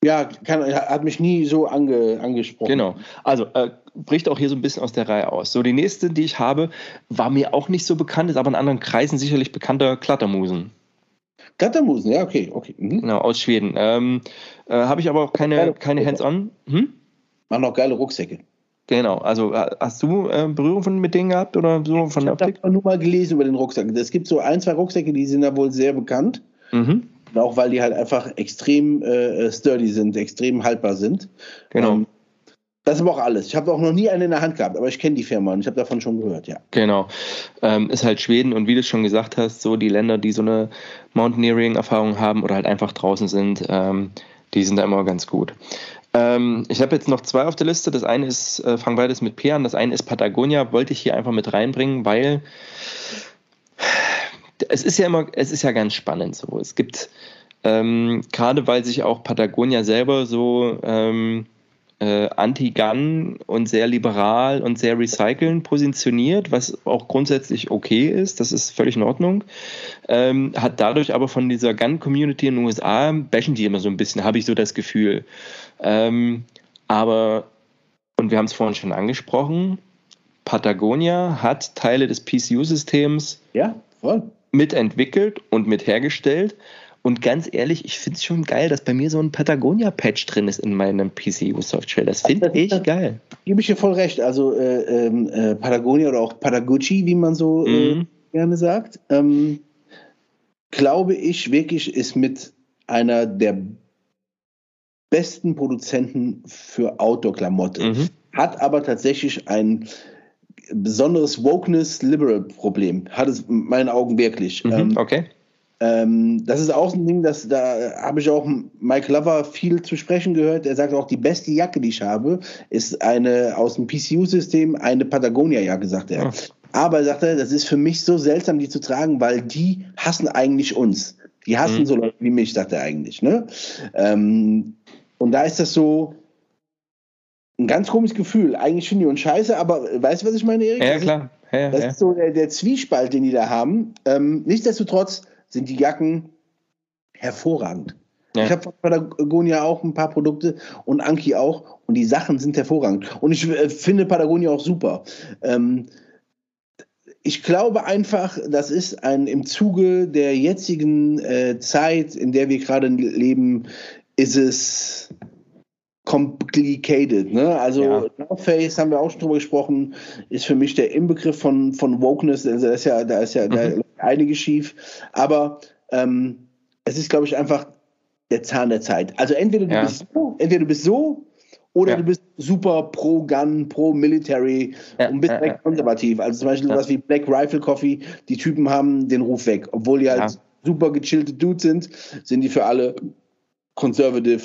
ja, kann, hat mich nie so ange, angesprochen. Genau. Also äh, bricht auch hier so ein bisschen aus der Reihe aus. So, die nächste, die ich habe, war mir auch nicht so bekannt, ist aber in anderen Kreisen sicherlich bekannter Klattermusen. Gattermusen, ja, okay, okay. Mhm. Genau, aus Schweden. Ähm, äh, habe ich aber auch keine, keine Hands-on. Hm? Machen auch geile Rucksäcke. Genau, also äh, hast du äh, Berührung von, mit denen gehabt oder so von Ich der habe Optik? da nur mal gelesen über den Rucksack. Es gibt so ein, zwei Rucksäcke, die sind da wohl sehr bekannt. Mhm. Auch weil die halt einfach extrem äh, sturdy sind, extrem haltbar sind. Genau. Ähm, das ist aber auch alles. Ich habe auch noch nie eine in der Hand gehabt, aber ich kenne die Firma und ich habe davon schon gehört, ja. Genau. Ähm, ist halt Schweden und wie du schon gesagt hast, so die Länder, die so eine Mountaineering-Erfahrung haben oder halt einfach draußen sind, ähm, die sind da immer ganz gut. Ähm, ich habe jetzt noch zwei auf der Liste. Das eine ist, äh, fang beides mit P an. Das eine ist Patagonia, wollte ich hier einfach mit reinbringen, weil es ist ja immer, es ist ja ganz spannend so. Es gibt, ähm, gerade weil sich auch Patagonia selber so ähm, äh, anti-Gun und sehr liberal und sehr recyceln positioniert, was auch grundsätzlich okay ist, das ist völlig in Ordnung, ähm, hat dadurch aber von dieser Gun-Community in den USA, bashen die immer so ein bisschen, habe ich so das Gefühl. Ähm, aber, und wir haben es vorhin schon angesprochen, Patagonia hat Teile des PCU-Systems Ja, voll. mitentwickelt und mit hergestellt. Und ganz ehrlich, ich finde es schon geil, dass bei mir so ein Patagonia-Patch drin ist in meinem PCU-Software. Das finde ich das- geil. Gebe ich dir voll recht. Also äh, ähm, äh, Patagonia oder auch Patagucci, wie man so äh, Mhm. gerne sagt, ähm, glaube ich wirklich, ist mit einer der besten Produzenten für Outdoor-Klamotte. Mhm. Hat aber tatsächlich ein besonderes Wokeness-Liberal-Problem. Hat es in meinen Augen wirklich. Mhm. Ähm, Okay. Ähm, das ist auch ein Ding, das, da habe ich auch Mike Lover viel zu sprechen gehört. Er sagt auch, die beste Jacke, die ich habe, ist eine aus dem PCU-System, eine Patagonia-Jacke, sagt er. Ja. Aber sagt er, das ist für mich so seltsam, die zu tragen, weil die hassen eigentlich uns. Die hassen mhm. so Leute wie mich, sagt er eigentlich. Ne? Ähm, und da ist das so ein ganz komisches Gefühl. Eigentlich finden die uns scheiße, aber weißt du, was ich meine, Erik? Ja, klar. Ja, das ja. ist so der, der, Zwiespalt, den die da haben. Ähm, nichtsdestotrotz sind die Jacken hervorragend. Ja. Ich habe von Patagonia auch ein paar Produkte und Anki auch und die Sachen sind hervorragend. Und ich äh, finde Patagonia auch super. Ähm, ich glaube einfach, das ist ein im Zuge der jetzigen äh, Zeit, in der wir gerade leben, ist es complicated. Ne? Also ja. North Face haben wir auch schon drüber gesprochen, ist für mich der Inbegriff von, von Wokeness. Also da ist ja, da ist ja mhm. Einige schief. Aber ähm, es ist, glaube ich, einfach der Zahn der Zeit. Also entweder du ja. bist so, entweder du bist so oder ja. du bist super pro Gun, pro Military ja, und bist ja, direkt konservativ. Also zum Beispiel sowas wie Black Rifle Coffee, die Typen haben den Ruf weg. Obwohl die halt super gechillte Dudes sind, sind die für alle conservative,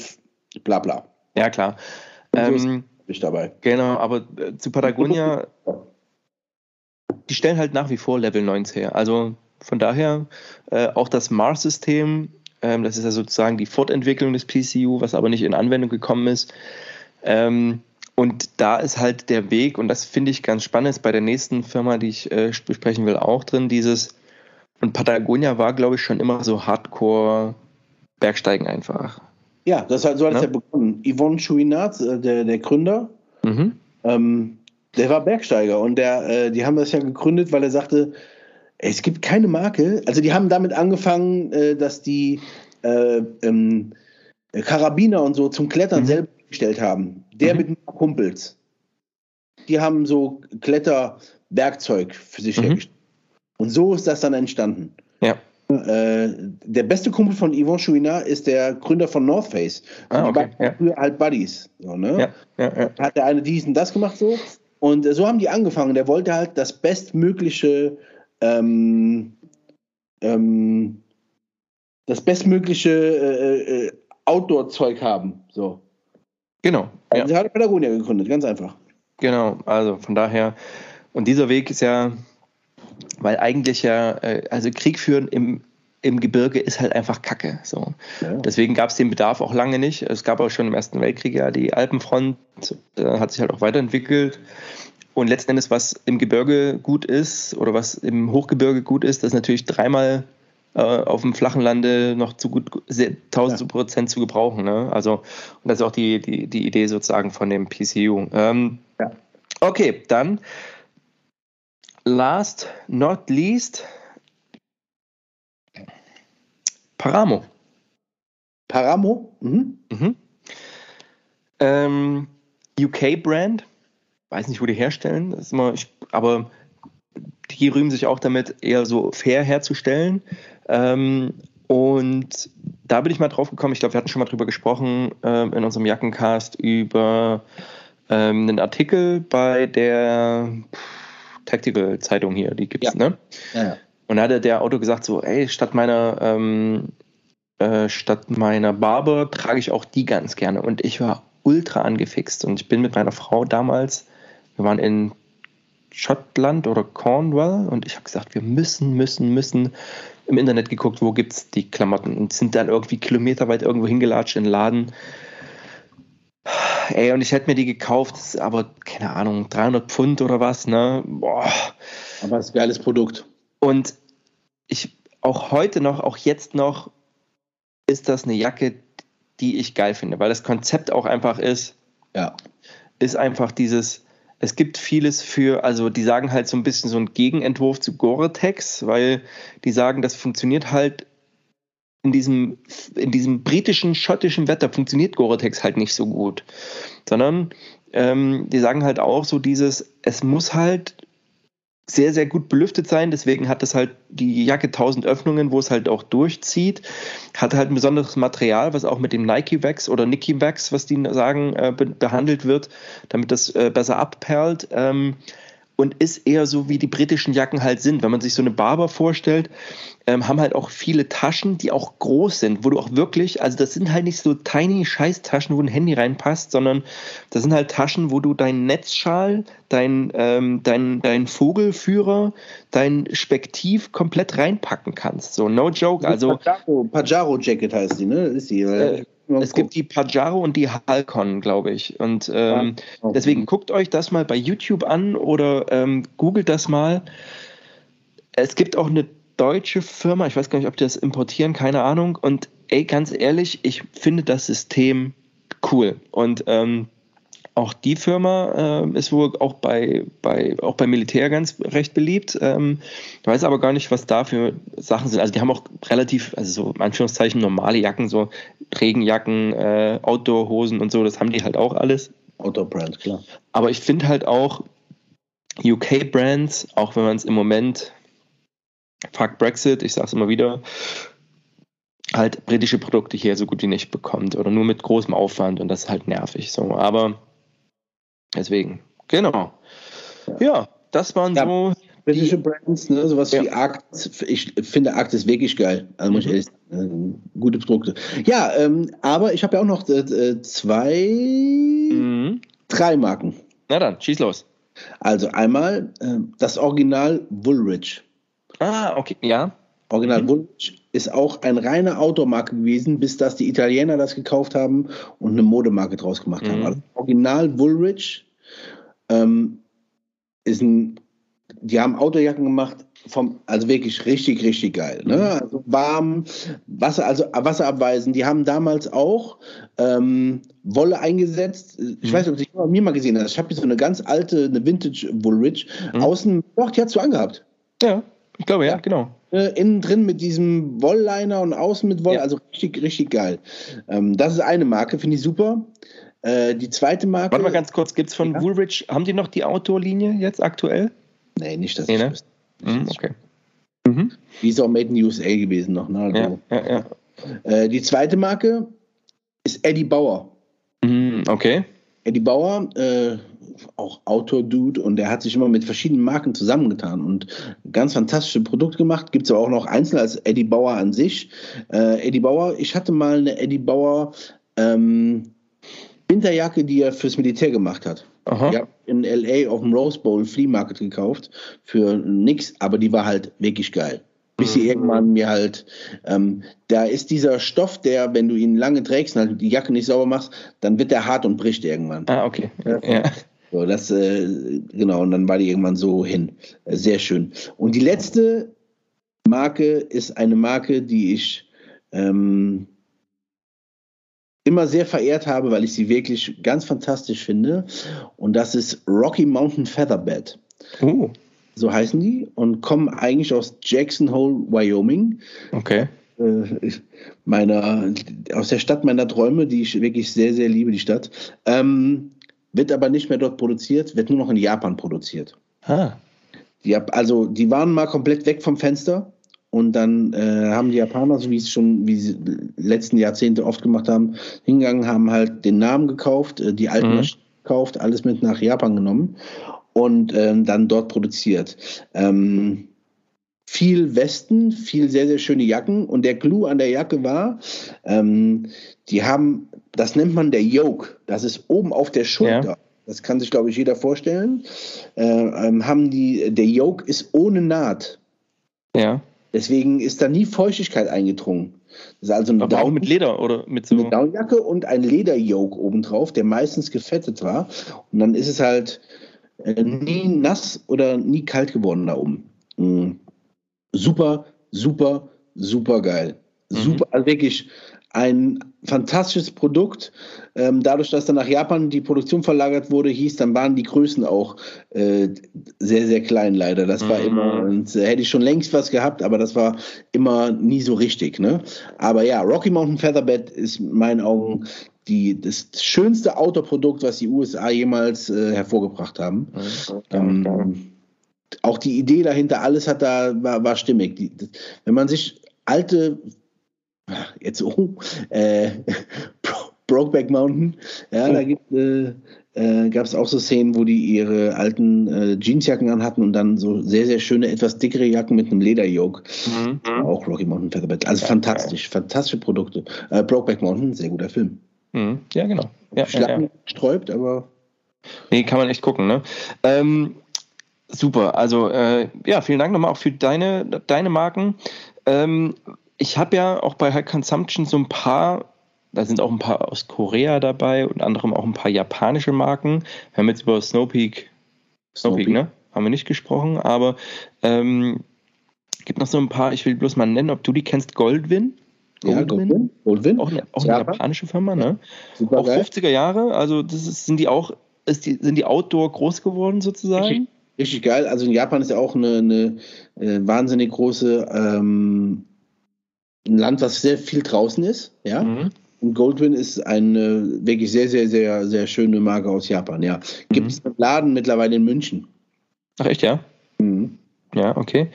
bla bla. Ja, klar. ähm, ich dabei. Genau, aber äh, zu Patagonia, die stellen halt nach wie vor Level 9 her. Also von daher äh, auch das Mars-System, ähm, das ist ja sozusagen die Fortentwicklung des PCU, was aber nicht in Anwendung gekommen ist. Ähm, und da ist halt der Weg, und das finde ich ganz spannend, ist bei der nächsten Firma, die ich äh, besprechen will, auch drin, dieses, und Patagonia war, glaube ich, schon immer so Hardcore Bergsteigen einfach. Ja, das hat, so hat es ja? ja begonnen. Yvonne Chouinard, äh, der, der Gründer, mhm. ähm, der war Bergsteiger und der, äh, die haben das ja gegründet, weil er sagte, es gibt keine Marke. Also die haben damit angefangen, äh, dass die äh, ähm, Karabiner und so zum Klettern mhm. selber gestellt haben. Der mhm. mit ein paar Kumpels. Die haben so Kletterwerkzeug für sich mhm. hergestellt. Und so ist das dann entstanden. Ja. Äh, der beste Kumpel von Yvon Chouinard ist der Gründer von North Face. Ah, okay. Waren früher halt Buddies. So, ne? ja, ja, ja. Hat der eine diesen das gemacht so. Und so haben die angefangen. Der wollte halt das bestmögliche ähm, ähm, das bestmögliche äh, äh, Outdoor-Zeug haben. So. Genau. Also ja. Sie hat Patagonia gegründet, ganz einfach. Genau, also von daher, und dieser Weg ist ja, weil eigentlich ja, äh, also Krieg führen im, im Gebirge ist halt einfach Kacke. So. Ja. Deswegen gab es den Bedarf auch lange nicht. Es gab auch schon im Ersten Weltkrieg ja die Alpenfront, äh, hat sich halt auch weiterentwickelt. Und letzten Endes, was im Gebirge gut ist oder was im Hochgebirge gut ist, das ist natürlich dreimal äh, auf dem flachen Lande noch zu gut, 1000 Prozent zu gebrauchen. Ne? Also, und das ist auch die, die, die Idee sozusagen von dem PCU. Ähm, ja. Okay, dann last not least Paramo. Paramo? Mhm. Mhm. Ähm, UK-Brand. Weiß nicht, wo die herstellen. Das ist immer, ich, aber die rühmen sich auch damit, eher so fair herzustellen. Ähm, und da bin ich mal drauf gekommen, ich glaube, wir hatten schon mal drüber gesprochen äh, in unserem Jackencast über ähm, einen Artikel bei der Tactical Zeitung hier, die gibt's, ja. ne? Ja, ja. Und da hatte der Auto gesagt so, ey, statt meiner ähm, äh, statt meiner Barber trage ich auch die ganz gerne. Und ich war ultra angefixt und ich bin mit meiner Frau damals, wir waren in Schottland oder Cornwall und ich habe gesagt, wir müssen, müssen, müssen im Internet geguckt, wo gibt es die Klamotten und sind dann irgendwie kilometerweit irgendwo hingelatscht in den Laden. Ey, und ich hätte mir die gekauft, aber keine Ahnung, 300 Pfund oder was, ne? Boah. Aber es ist ein geiles Produkt. Und ich, auch heute noch, auch jetzt noch, ist das eine Jacke, die ich geil finde, weil das Konzept auch einfach ist, ja. ist einfach dieses, es gibt vieles für, also die sagen halt so ein bisschen so ein Gegenentwurf zu Gore-Tex, weil die sagen, das funktioniert halt in diesem, in diesem britischen, schottischen Wetter funktioniert Gore-Tex halt nicht so gut. Sondern ähm, die sagen halt auch so dieses, es muss halt sehr, sehr gut belüftet sein. Deswegen hat das halt die Jacke 1000 Öffnungen, wo es halt auch durchzieht. Hat halt ein besonderes Material, was auch mit dem Nike Wax oder Nike Wax, was die sagen, äh, be behandelt wird, damit das äh, besser abperlt. Ähm, und ist eher so, wie die britischen Jacken halt sind. Wenn man sich so eine Barber vorstellt, ähm, haben halt auch viele Taschen, die auch groß sind, wo du auch wirklich, also das sind halt nicht so tiny Scheißtaschen, wo ein Handy reinpasst, sondern das sind halt Taschen, wo du deinen Netzschal, dein, ähm, dein, dein Vogelführer, dein Spektiv komplett reinpacken kannst. So, no joke. Also, Pajaro, Pajaro Jacket heißt die, ne? Ist die, äh, es gibt die Pajaro und die Halcon, glaube ich. Und ähm, ja, deswegen guckt euch das mal bei YouTube an oder ähm, googelt das mal. Es gibt auch eine deutsche Firma, ich weiß gar nicht, ob die das importieren, keine Ahnung. Und ey, ganz ehrlich, ich finde das System cool. Und ähm, auch die Firma äh, ist wohl auch bei, bei, auch beim Militär ganz recht beliebt. Ähm, ich weiß aber gar nicht, was da für Sachen sind. Also die haben auch relativ, also so in Anführungszeichen normale Jacken, so Regenjacken, äh, Outdoor-Hosen und so, das haben die halt auch alles. Outdoor-Brand, klar. Aber ich finde halt auch UK-Brands, auch wenn man es im Moment, fuck Brexit, ich sag's immer wieder, halt britische Produkte hier so gut wie nicht bekommt oder nur mit großem Aufwand und das ist halt nervig. So. Aber Deswegen, genau. Ja, das waren ja, so. Britische Brands, ne, sowas ja. wie Arct. Ich finde Arct ist wirklich geil. Also muss ich mhm. ehrlich sagen, äh, gute Produkte. Ja, ähm, aber ich habe ja auch noch äh, zwei, mhm. drei Marken. Na dann, schieß los. Also einmal äh, das Original Woolrich. Ah, okay, ja. Original mhm. Woolrich ist auch ein reiner Outdoor-Marke gewesen, bis dass die Italiener das gekauft haben und eine Modemarke draus gemacht mhm. haben. Also Original Woolrich ähm, ist ein, die haben Outdoorjacken gemacht, vom, also wirklich richtig, richtig geil. Ne? Mhm. Also warm, Wasser, also wasserabweisend. Die haben damals auch ähm, Wolle eingesetzt. Ich mhm. weiß nicht, ob du dich mir mal gesehen hast. Ich habe hier so eine ganz alte, eine Vintage Woolrich. Mhm. Außen, doch, die hast du angehabt. Ja, ich glaube, ja, genau äh, innen drin mit diesem Wollliner und außen mit Woll, ja. also richtig, richtig geil. Ähm, das ist eine Marke, finde ich super. Äh, die zweite Marke. Warte mal ganz kurz, gibt es von ja. Woolrich, haben die noch die Outdoor-Linie jetzt aktuell? Nee, nicht, dass nee, ne? Mhm, okay. Mhm. Die ist auch Made in USA gewesen noch. Ne? Also, ja, ja, ja. Äh, die zweite Marke ist Eddie Bauer. Mhm, okay. Eddie Bauer, äh, auch Outdoor-Dude und der hat sich immer mit verschiedenen Marken zusammengetan und ganz fantastische Produkte gemacht. Gibt es aber auch noch einzelne als Eddie Bauer an sich. Äh, Eddie Bauer, ich hatte mal eine Eddie Bauer ähm, Winterjacke, die er fürs Militär gemacht hat. Aha. Ich habe in LA auf dem Rose Bowl Flea Market gekauft für nix, aber die war halt wirklich geil bis sie mhm. irgendwann mir halt, ähm, da ist dieser Stoff, der, wenn du ihn lange trägst und halt die Jacke nicht sauber machst, dann wird der hart und bricht irgendwann. Ah, okay. Ja. So, das, äh, genau, und dann war die irgendwann so hin. Äh, sehr schön. Und die letzte Marke ist eine Marke, die ich ähm, immer sehr verehrt habe, weil ich sie wirklich ganz fantastisch finde. Und das ist Rocky Mountain Featherbed. Oh. So heißen die und kommen eigentlich aus Jackson Hole, Wyoming. Okay. Äh, meiner, aus der Stadt meiner Träume, die ich wirklich sehr, sehr liebe, die Stadt. Ähm, wird aber nicht mehr dort produziert, wird nur noch in Japan produziert. Ah. Die, also die waren mal komplett weg vom Fenster und dann äh, haben die Japaner, so wie es schon wie sie letzten Jahrzehnte oft gemacht haben, hingegangen, haben halt den Namen gekauft, äh, die alten mhm. gekauft, alles mit nach Japan genommen und ähm, dann dort produziert. Ähm, viel Westen, viel sehr, sehr schöne Jacken. Und der Clou an der Jacke war, ähm, die haben, das nennt man der Yoke, das ist oben auf der Schulter. Ja. Das kann sich, glaube ich, jeder vorstellen. Äh, ähm, haben die, der Yoke ist ohne Naht. Ja. Deswegen ist da nie Feuchtigkeit eingedrungen. Das ist also eine Aber Down, auch mit Leder oder mit so. Eine Downjacke und ein Lederyoke obendrauf, der meistens gefettet war. Und dann ist es halt äh, nie nass oder nie kalt geworden da oben. Mhm super, super, super geil. Mhm. Super, also wirklich ein fantastisches Produkt. Ähm, dadurch, dass dann nach Japan die Produktion verlagert wurde, hieß, dann waren die Größen auch äh, sehr, sehr klein leider. Das war mhm. immer, und, äh, hätte ich schon längst was gehabt, aber das war immer nie so richtig. Ne? Aber ja, Rocky Mountain Featherbed ist in meinen Augen die, das schönste Outdoor-Produkt, was die USA jemals äh, hervorgebracht haben. Mhm. Ähm, auch die Idee dahinter, alles hat da, war, war stimmig. Die, wenn man sich alte, jetzt oh, äh, Brokeback Mountain, ja, mhm. da gibt äh, äh, gab es auch so Szenen, wo die ihre alten äh, Jeansjacken anhatten und dann so sehr, sehr schöne, etwas dickere Jacken mit einem Lederyoke. Mhm. Auch Rocky Mountain Featherbed. Also fantastisch, fantastische Produkte. Äh, Brokeback Mountain, sehr guter Film. Mhm. Ja, genau. Ja, Schlappen ja, ja. sträubt, aber. Nee, kann man echt gucken, ne? Ähm, super, also äh, ja, vielen Dank nochmal auch für deine, deine Marken. Ähm, ich habe ja auch bei High Consumption so ein paar da sind auch ein paar aus Korea dabei, unter anderem auch ein paar japanische Marken. Wir haben jetzt über Snowpeak, Snowpeak, Snowpeak. ne? Haben wir nicht gesprochen, aber ähm, gibt noch so ein paar, ich will bloß mal nennen, ob du die kennst, Goldwin. Ja, Goldwin. Goldwin. Auch eine, auch eine japanische Firma, ne? Super auch geil. 50er Jahre, also das ist, sind die auch, ist die, sind die Outdoor groß geworden sozusagen? Richtig, geil. Also in Japan ist ja auch eine, eine, äh, wahnsinnig große ähm, ein Land, was sehr viel draußen ist, ja. Mhm. Und Goldwyn ist eine wirklich sehr, sehr, sehr, sehr schöne Marke aus Japan, ja. Gibt es mhm. einen Laden mittlerweile in München. Ach echt, ja? Mhm. Ja, okay.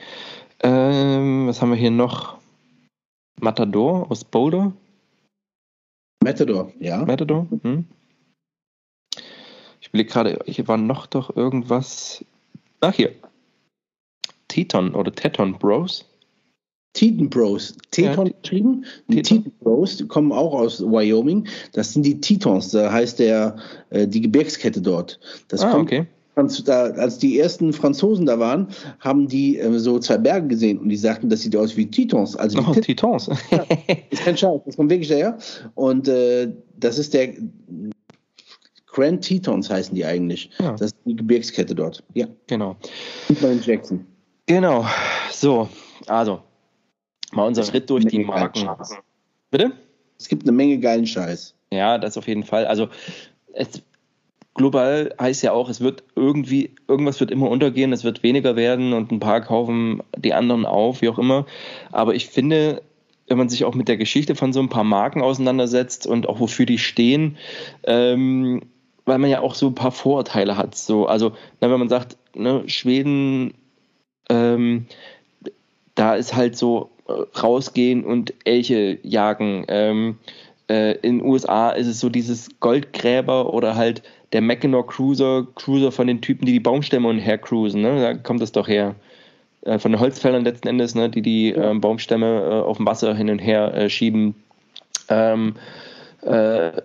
Ähm, was haben wir hier noch? Matador aus Boulder? Matador, ja. Matador? Hm. Ich überlege gerade, hier war noch doch irgendwas. Ach, hier. Teton oder Teton Bros. Teton Bros. Teton ja, geschrieben. Die Teton Bros die kommen auch aus Wyoming. Das sind die Tetons, da heißt der, äh, die Gebirgskette dort. Das ah, kommt, okay. als die ersten Franzosen da waren, haben die äh, so zwei Berge gesehen und die sagten, das sieht aus wie Tetons. Also oh, Tetons. ja, ist kein Scheiß, das kommt wirklich daher. Und äh, das ist der Grand Tetons heißen die eigentlich. Ja. Das ist die Gebirgskette dort. Ja. Genau. Und Jackson. Genau. So, also mal unser Schritt durch die Marken. Bitte? Es gibt eine Menge geilen Scheiß. Ja, das auf jeden Fall. Also es, global heißt ja auch, es wird irgendwie, irgendwas wird immer untergehen, es wird weniger werden und ein paar kaufen die anderen auf, wie auch immer. Aber ich finde, wenn man sich auch mit der Geschichte von so ein paar Marken auseinandersetzt und auch wofür die stehen, ähm, weil man ja auch so ein paar Vorurteile hat. So, also, na, wenn man sagt, ne, Schweden, ähm, da ist halt so rausgehen und Elche jagen. Ähm, äh, in den USA ist es so dieses Goldgräber oder halt der Mackinac Cruiser, Cruiser von den Typen, die die Baumstämme und hercruisen. Ne? Da kommt das doch her. Äh, von den Holzfällern letzten Endes, ne? die die äh, Baumstämme äh, auf dem Wasser hin und her äh, schieben. Ähm, äh,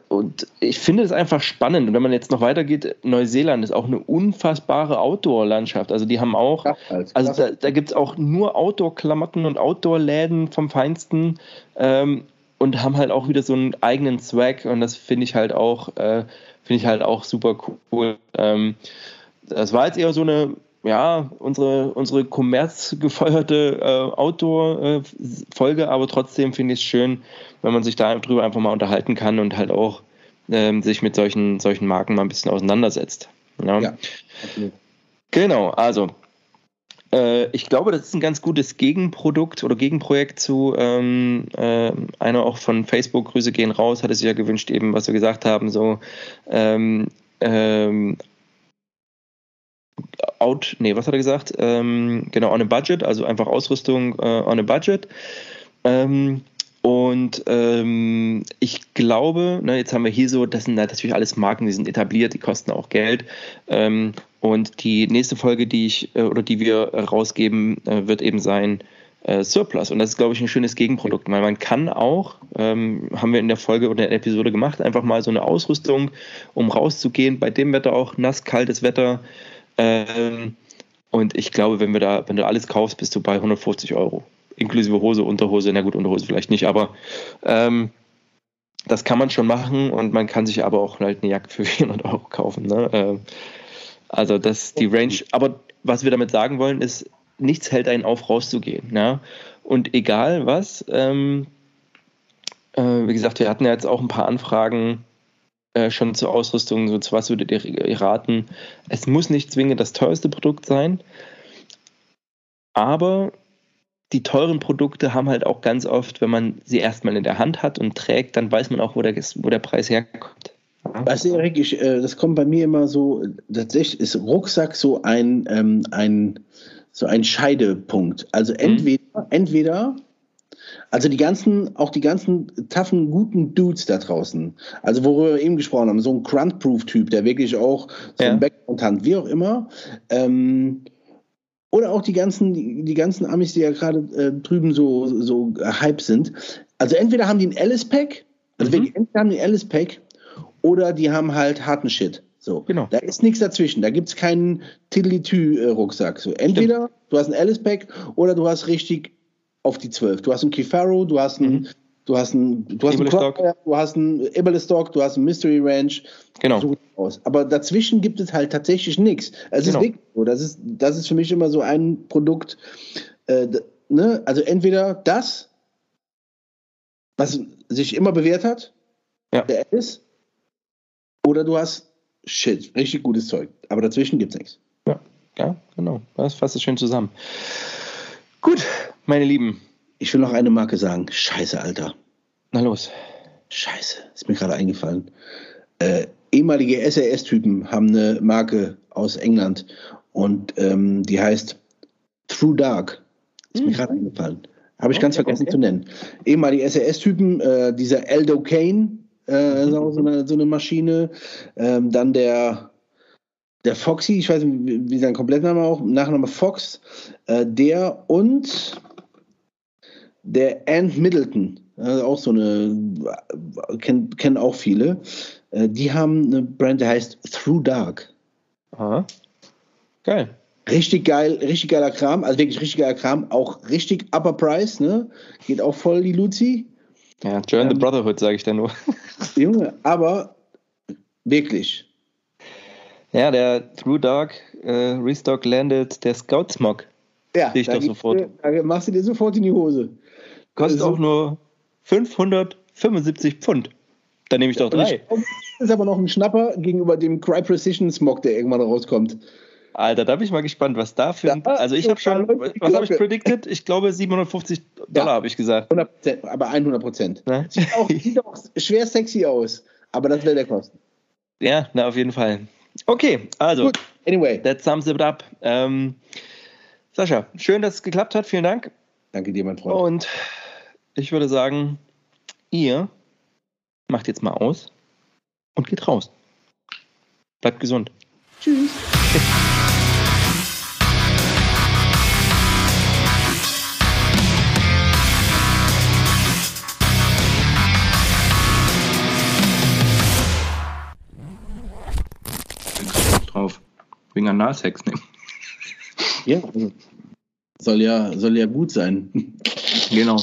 und ich finde es einfach spannend. Und wenn man jetzt noch weitergeht, Neuseeland ist auch eine unfassbare Outdoor-Landschaft. Also die haben auch, also da, da gibt es auch nur Outdoor-Klamotten und Outdoor-Läden vom Feinsten ähm, und haben halt auch wieder so einen eigenen Swag und das finde ich halt auch, äh, finde ich halt auch super cool. Ähm, das war jetzt eher so eine ja, unsere, unsere kommerzgefeuerte äh, Outdoor-Folge, aber trotzdem finde ich es schön, wenn man sich darüber einfach mal unterhalten kann und halt auch ähm, sich mit solchen, solchen Marken mal ein bisschen auseinandersetzt. Ja, ja Genau, also äh, ich glaube, das ist ein ganz gutes Gegenprodukt oder Gegenprojekt zu ähm, äh, einer auch von Facebook, Grüße gehen raus, hatte sich ja gewünscht, eben, was wir gesagt haben, so ähm, ähm, out, nee, was hat er gesagt? Ähm, genau, on a budget, also einfach Ausrüstung äh, on a budget. Ähm, und ähm, ich glaube, ne, jetzt haben wir hier so, das sind natürlich alles Marken, die sind etabliert, die kosten auch Geld. Ähm, und die nächste Folge, die ich äh, oder die wir rausgeben, äh, wird eben sein äh, Surplus. Und das ist, glaube ich, ein schönes Gegenprodukt, weil man kann auch, ähm, haben wir in der Folge oder in der Episode gemacht, einfach mal so eine Ausrüstung, um rauszugehen, bei dem Wetter auch nass, kaltes Wetter, ähm, und ich glaube, wenn wir da, wenn du alles kaufst, bist du bei 150 Euro. Inklusive Hose, Unterhose, na gut, Unterhose vielleicht nicht, aber ähm, das kann man schon machen und man kann sich aber auch halt eine Jacke für 400 Euro kaufen. Ne? Ähm, also das ist die Range. Aber was wir damit sagen wollen, ist, nichts hält einen auf, rauszugehen. Ja? Und egal was, ähm, äh, wie gesagt, wir hatten ja jetzt auch ein paar Anfragen äh, schon zur Ausrüstung, so zu was würdet ihr raten? Es muss nicht zwingend das teuerste Produkt sein, aber die teuren Produkte haben halt auch ganz oft, wenn man sie erstmal in der Hand hat und trägt, dann weiß man auch, wo der, wo der Preis herkommt. Weißt du, Erik, ich, äh, das kommt bei mir immer so, tatsächlich ist Rucksack so ein, ähm, ein, so ein Scheidepunkt. Also entweder, mhm. entweder Also die ganzen, auch die ganzen toughen, guten Dudes da draußen. Also worüber wir eben gesprochen haben, so ein Grunt-Proof-Typ, der wirklich auch so Ja. ein Background hat, wie auch immer. Ähm, oder auch die ganzen, die, die ganzen Amis, die ja gerade äh, drüben so, so hype sind. Also entweder haben die ein Alice-Pack, also Mhm. wirklich, entweder haben die ein Alice-Pack oder die haben halt harten Shit. So. Genau. Da ist nichts dazwischen. Da gibt es keinen Tiddly-Tü-Rucksack. So, entweder du hast ein Alice-Pack oder du hast richtig auf die 12. Du hast einen Kifaro, du hast einen, du hast einen, du hast einen. Crossfire, du hast einen Eberlestock, du hast einen Mystery Ranch. Genau. So aus. Aber dazwischen gibt es halt tatsächlich nichts. Es Genau. ist wirklich so. Das ist, das ist für mich immer so ein Produkt. Äh, ne? Also entweder das, was sich immer bewährt hat, Ja. der ist, oder du hast Shit, richtig gutes Zeug. Aber dazwischen gibt es nichts. Ja, ja, genau. Das fasst es schön zusammen. Gut, meine Lieben. Ich will noch eine Marke sagen. Scheiße, Alter. Na los. Scheiße, ist mir gerade eingefallen. Äh, ehemalige SAS-Typen haben eine Marke aus England und ähm, die heißt True Dark. Ist mir Mhm. gerade eingefallen. Habe ich ganz Okay, vergessen okay. zu nennen. Ehemalige SAS-Typen, äh, dieser Eldo Kane, äh, ist auch so eine, so eine Maschine. Ähm, dann der, der Foxy, ich weiß nicht, wie, wie sein Komplettname auch, Nachname Fox, äh, der und der Ant Middleton, also auch so eine, kennen kennen auch viele. Äh, die haben eine Brand, die heißt Through Dark. Aha. Geil. Richtig geil, richtig geiler Kram, also wirklich richtig geiler Kram, auch richtig upper price, ne? Geht auch voll die Luzi. Ja, Join the Ähm. Brotherhood, sage ich da nur. Junge, aber wirklich. Ja, der True Dark äh, Restock landet der Scout Smog. Ja, da. Du, da machst du dir sofort in die Hose. Kostet Also- auch nur 575 Pfund. Dann nehme ich doch drei. Das ist aber noch ein Schnapper gegenüber dem Cry Precision Smog, der irgendwann rauskommt. Alter, da bin ich mal gespannt, was da für. ein- Da- also ich habe schon, was habe ich predicted? Ich glaube 750 Dollar Ja. habe ich gesagt. 100%, aber 100 Prozent. Ne? Sieht, auch, sieht auch schwer sexy aus, aber das will der kosten. Ja, na auf jeden Fall. Okay, also Gut, anyway, that sums it up. Ähm, Sascha, schön, dass es geklappt hat. Vielen Dank. danke dir, mein Freund. Und ich würde sagen, ihr macht jetzt mal aus und geht raus. Bleibt gesund. Tschüss. Drauf. Wegen Analsex nehmen. Ja, also, soll ja, soll ja gut sein. Genau.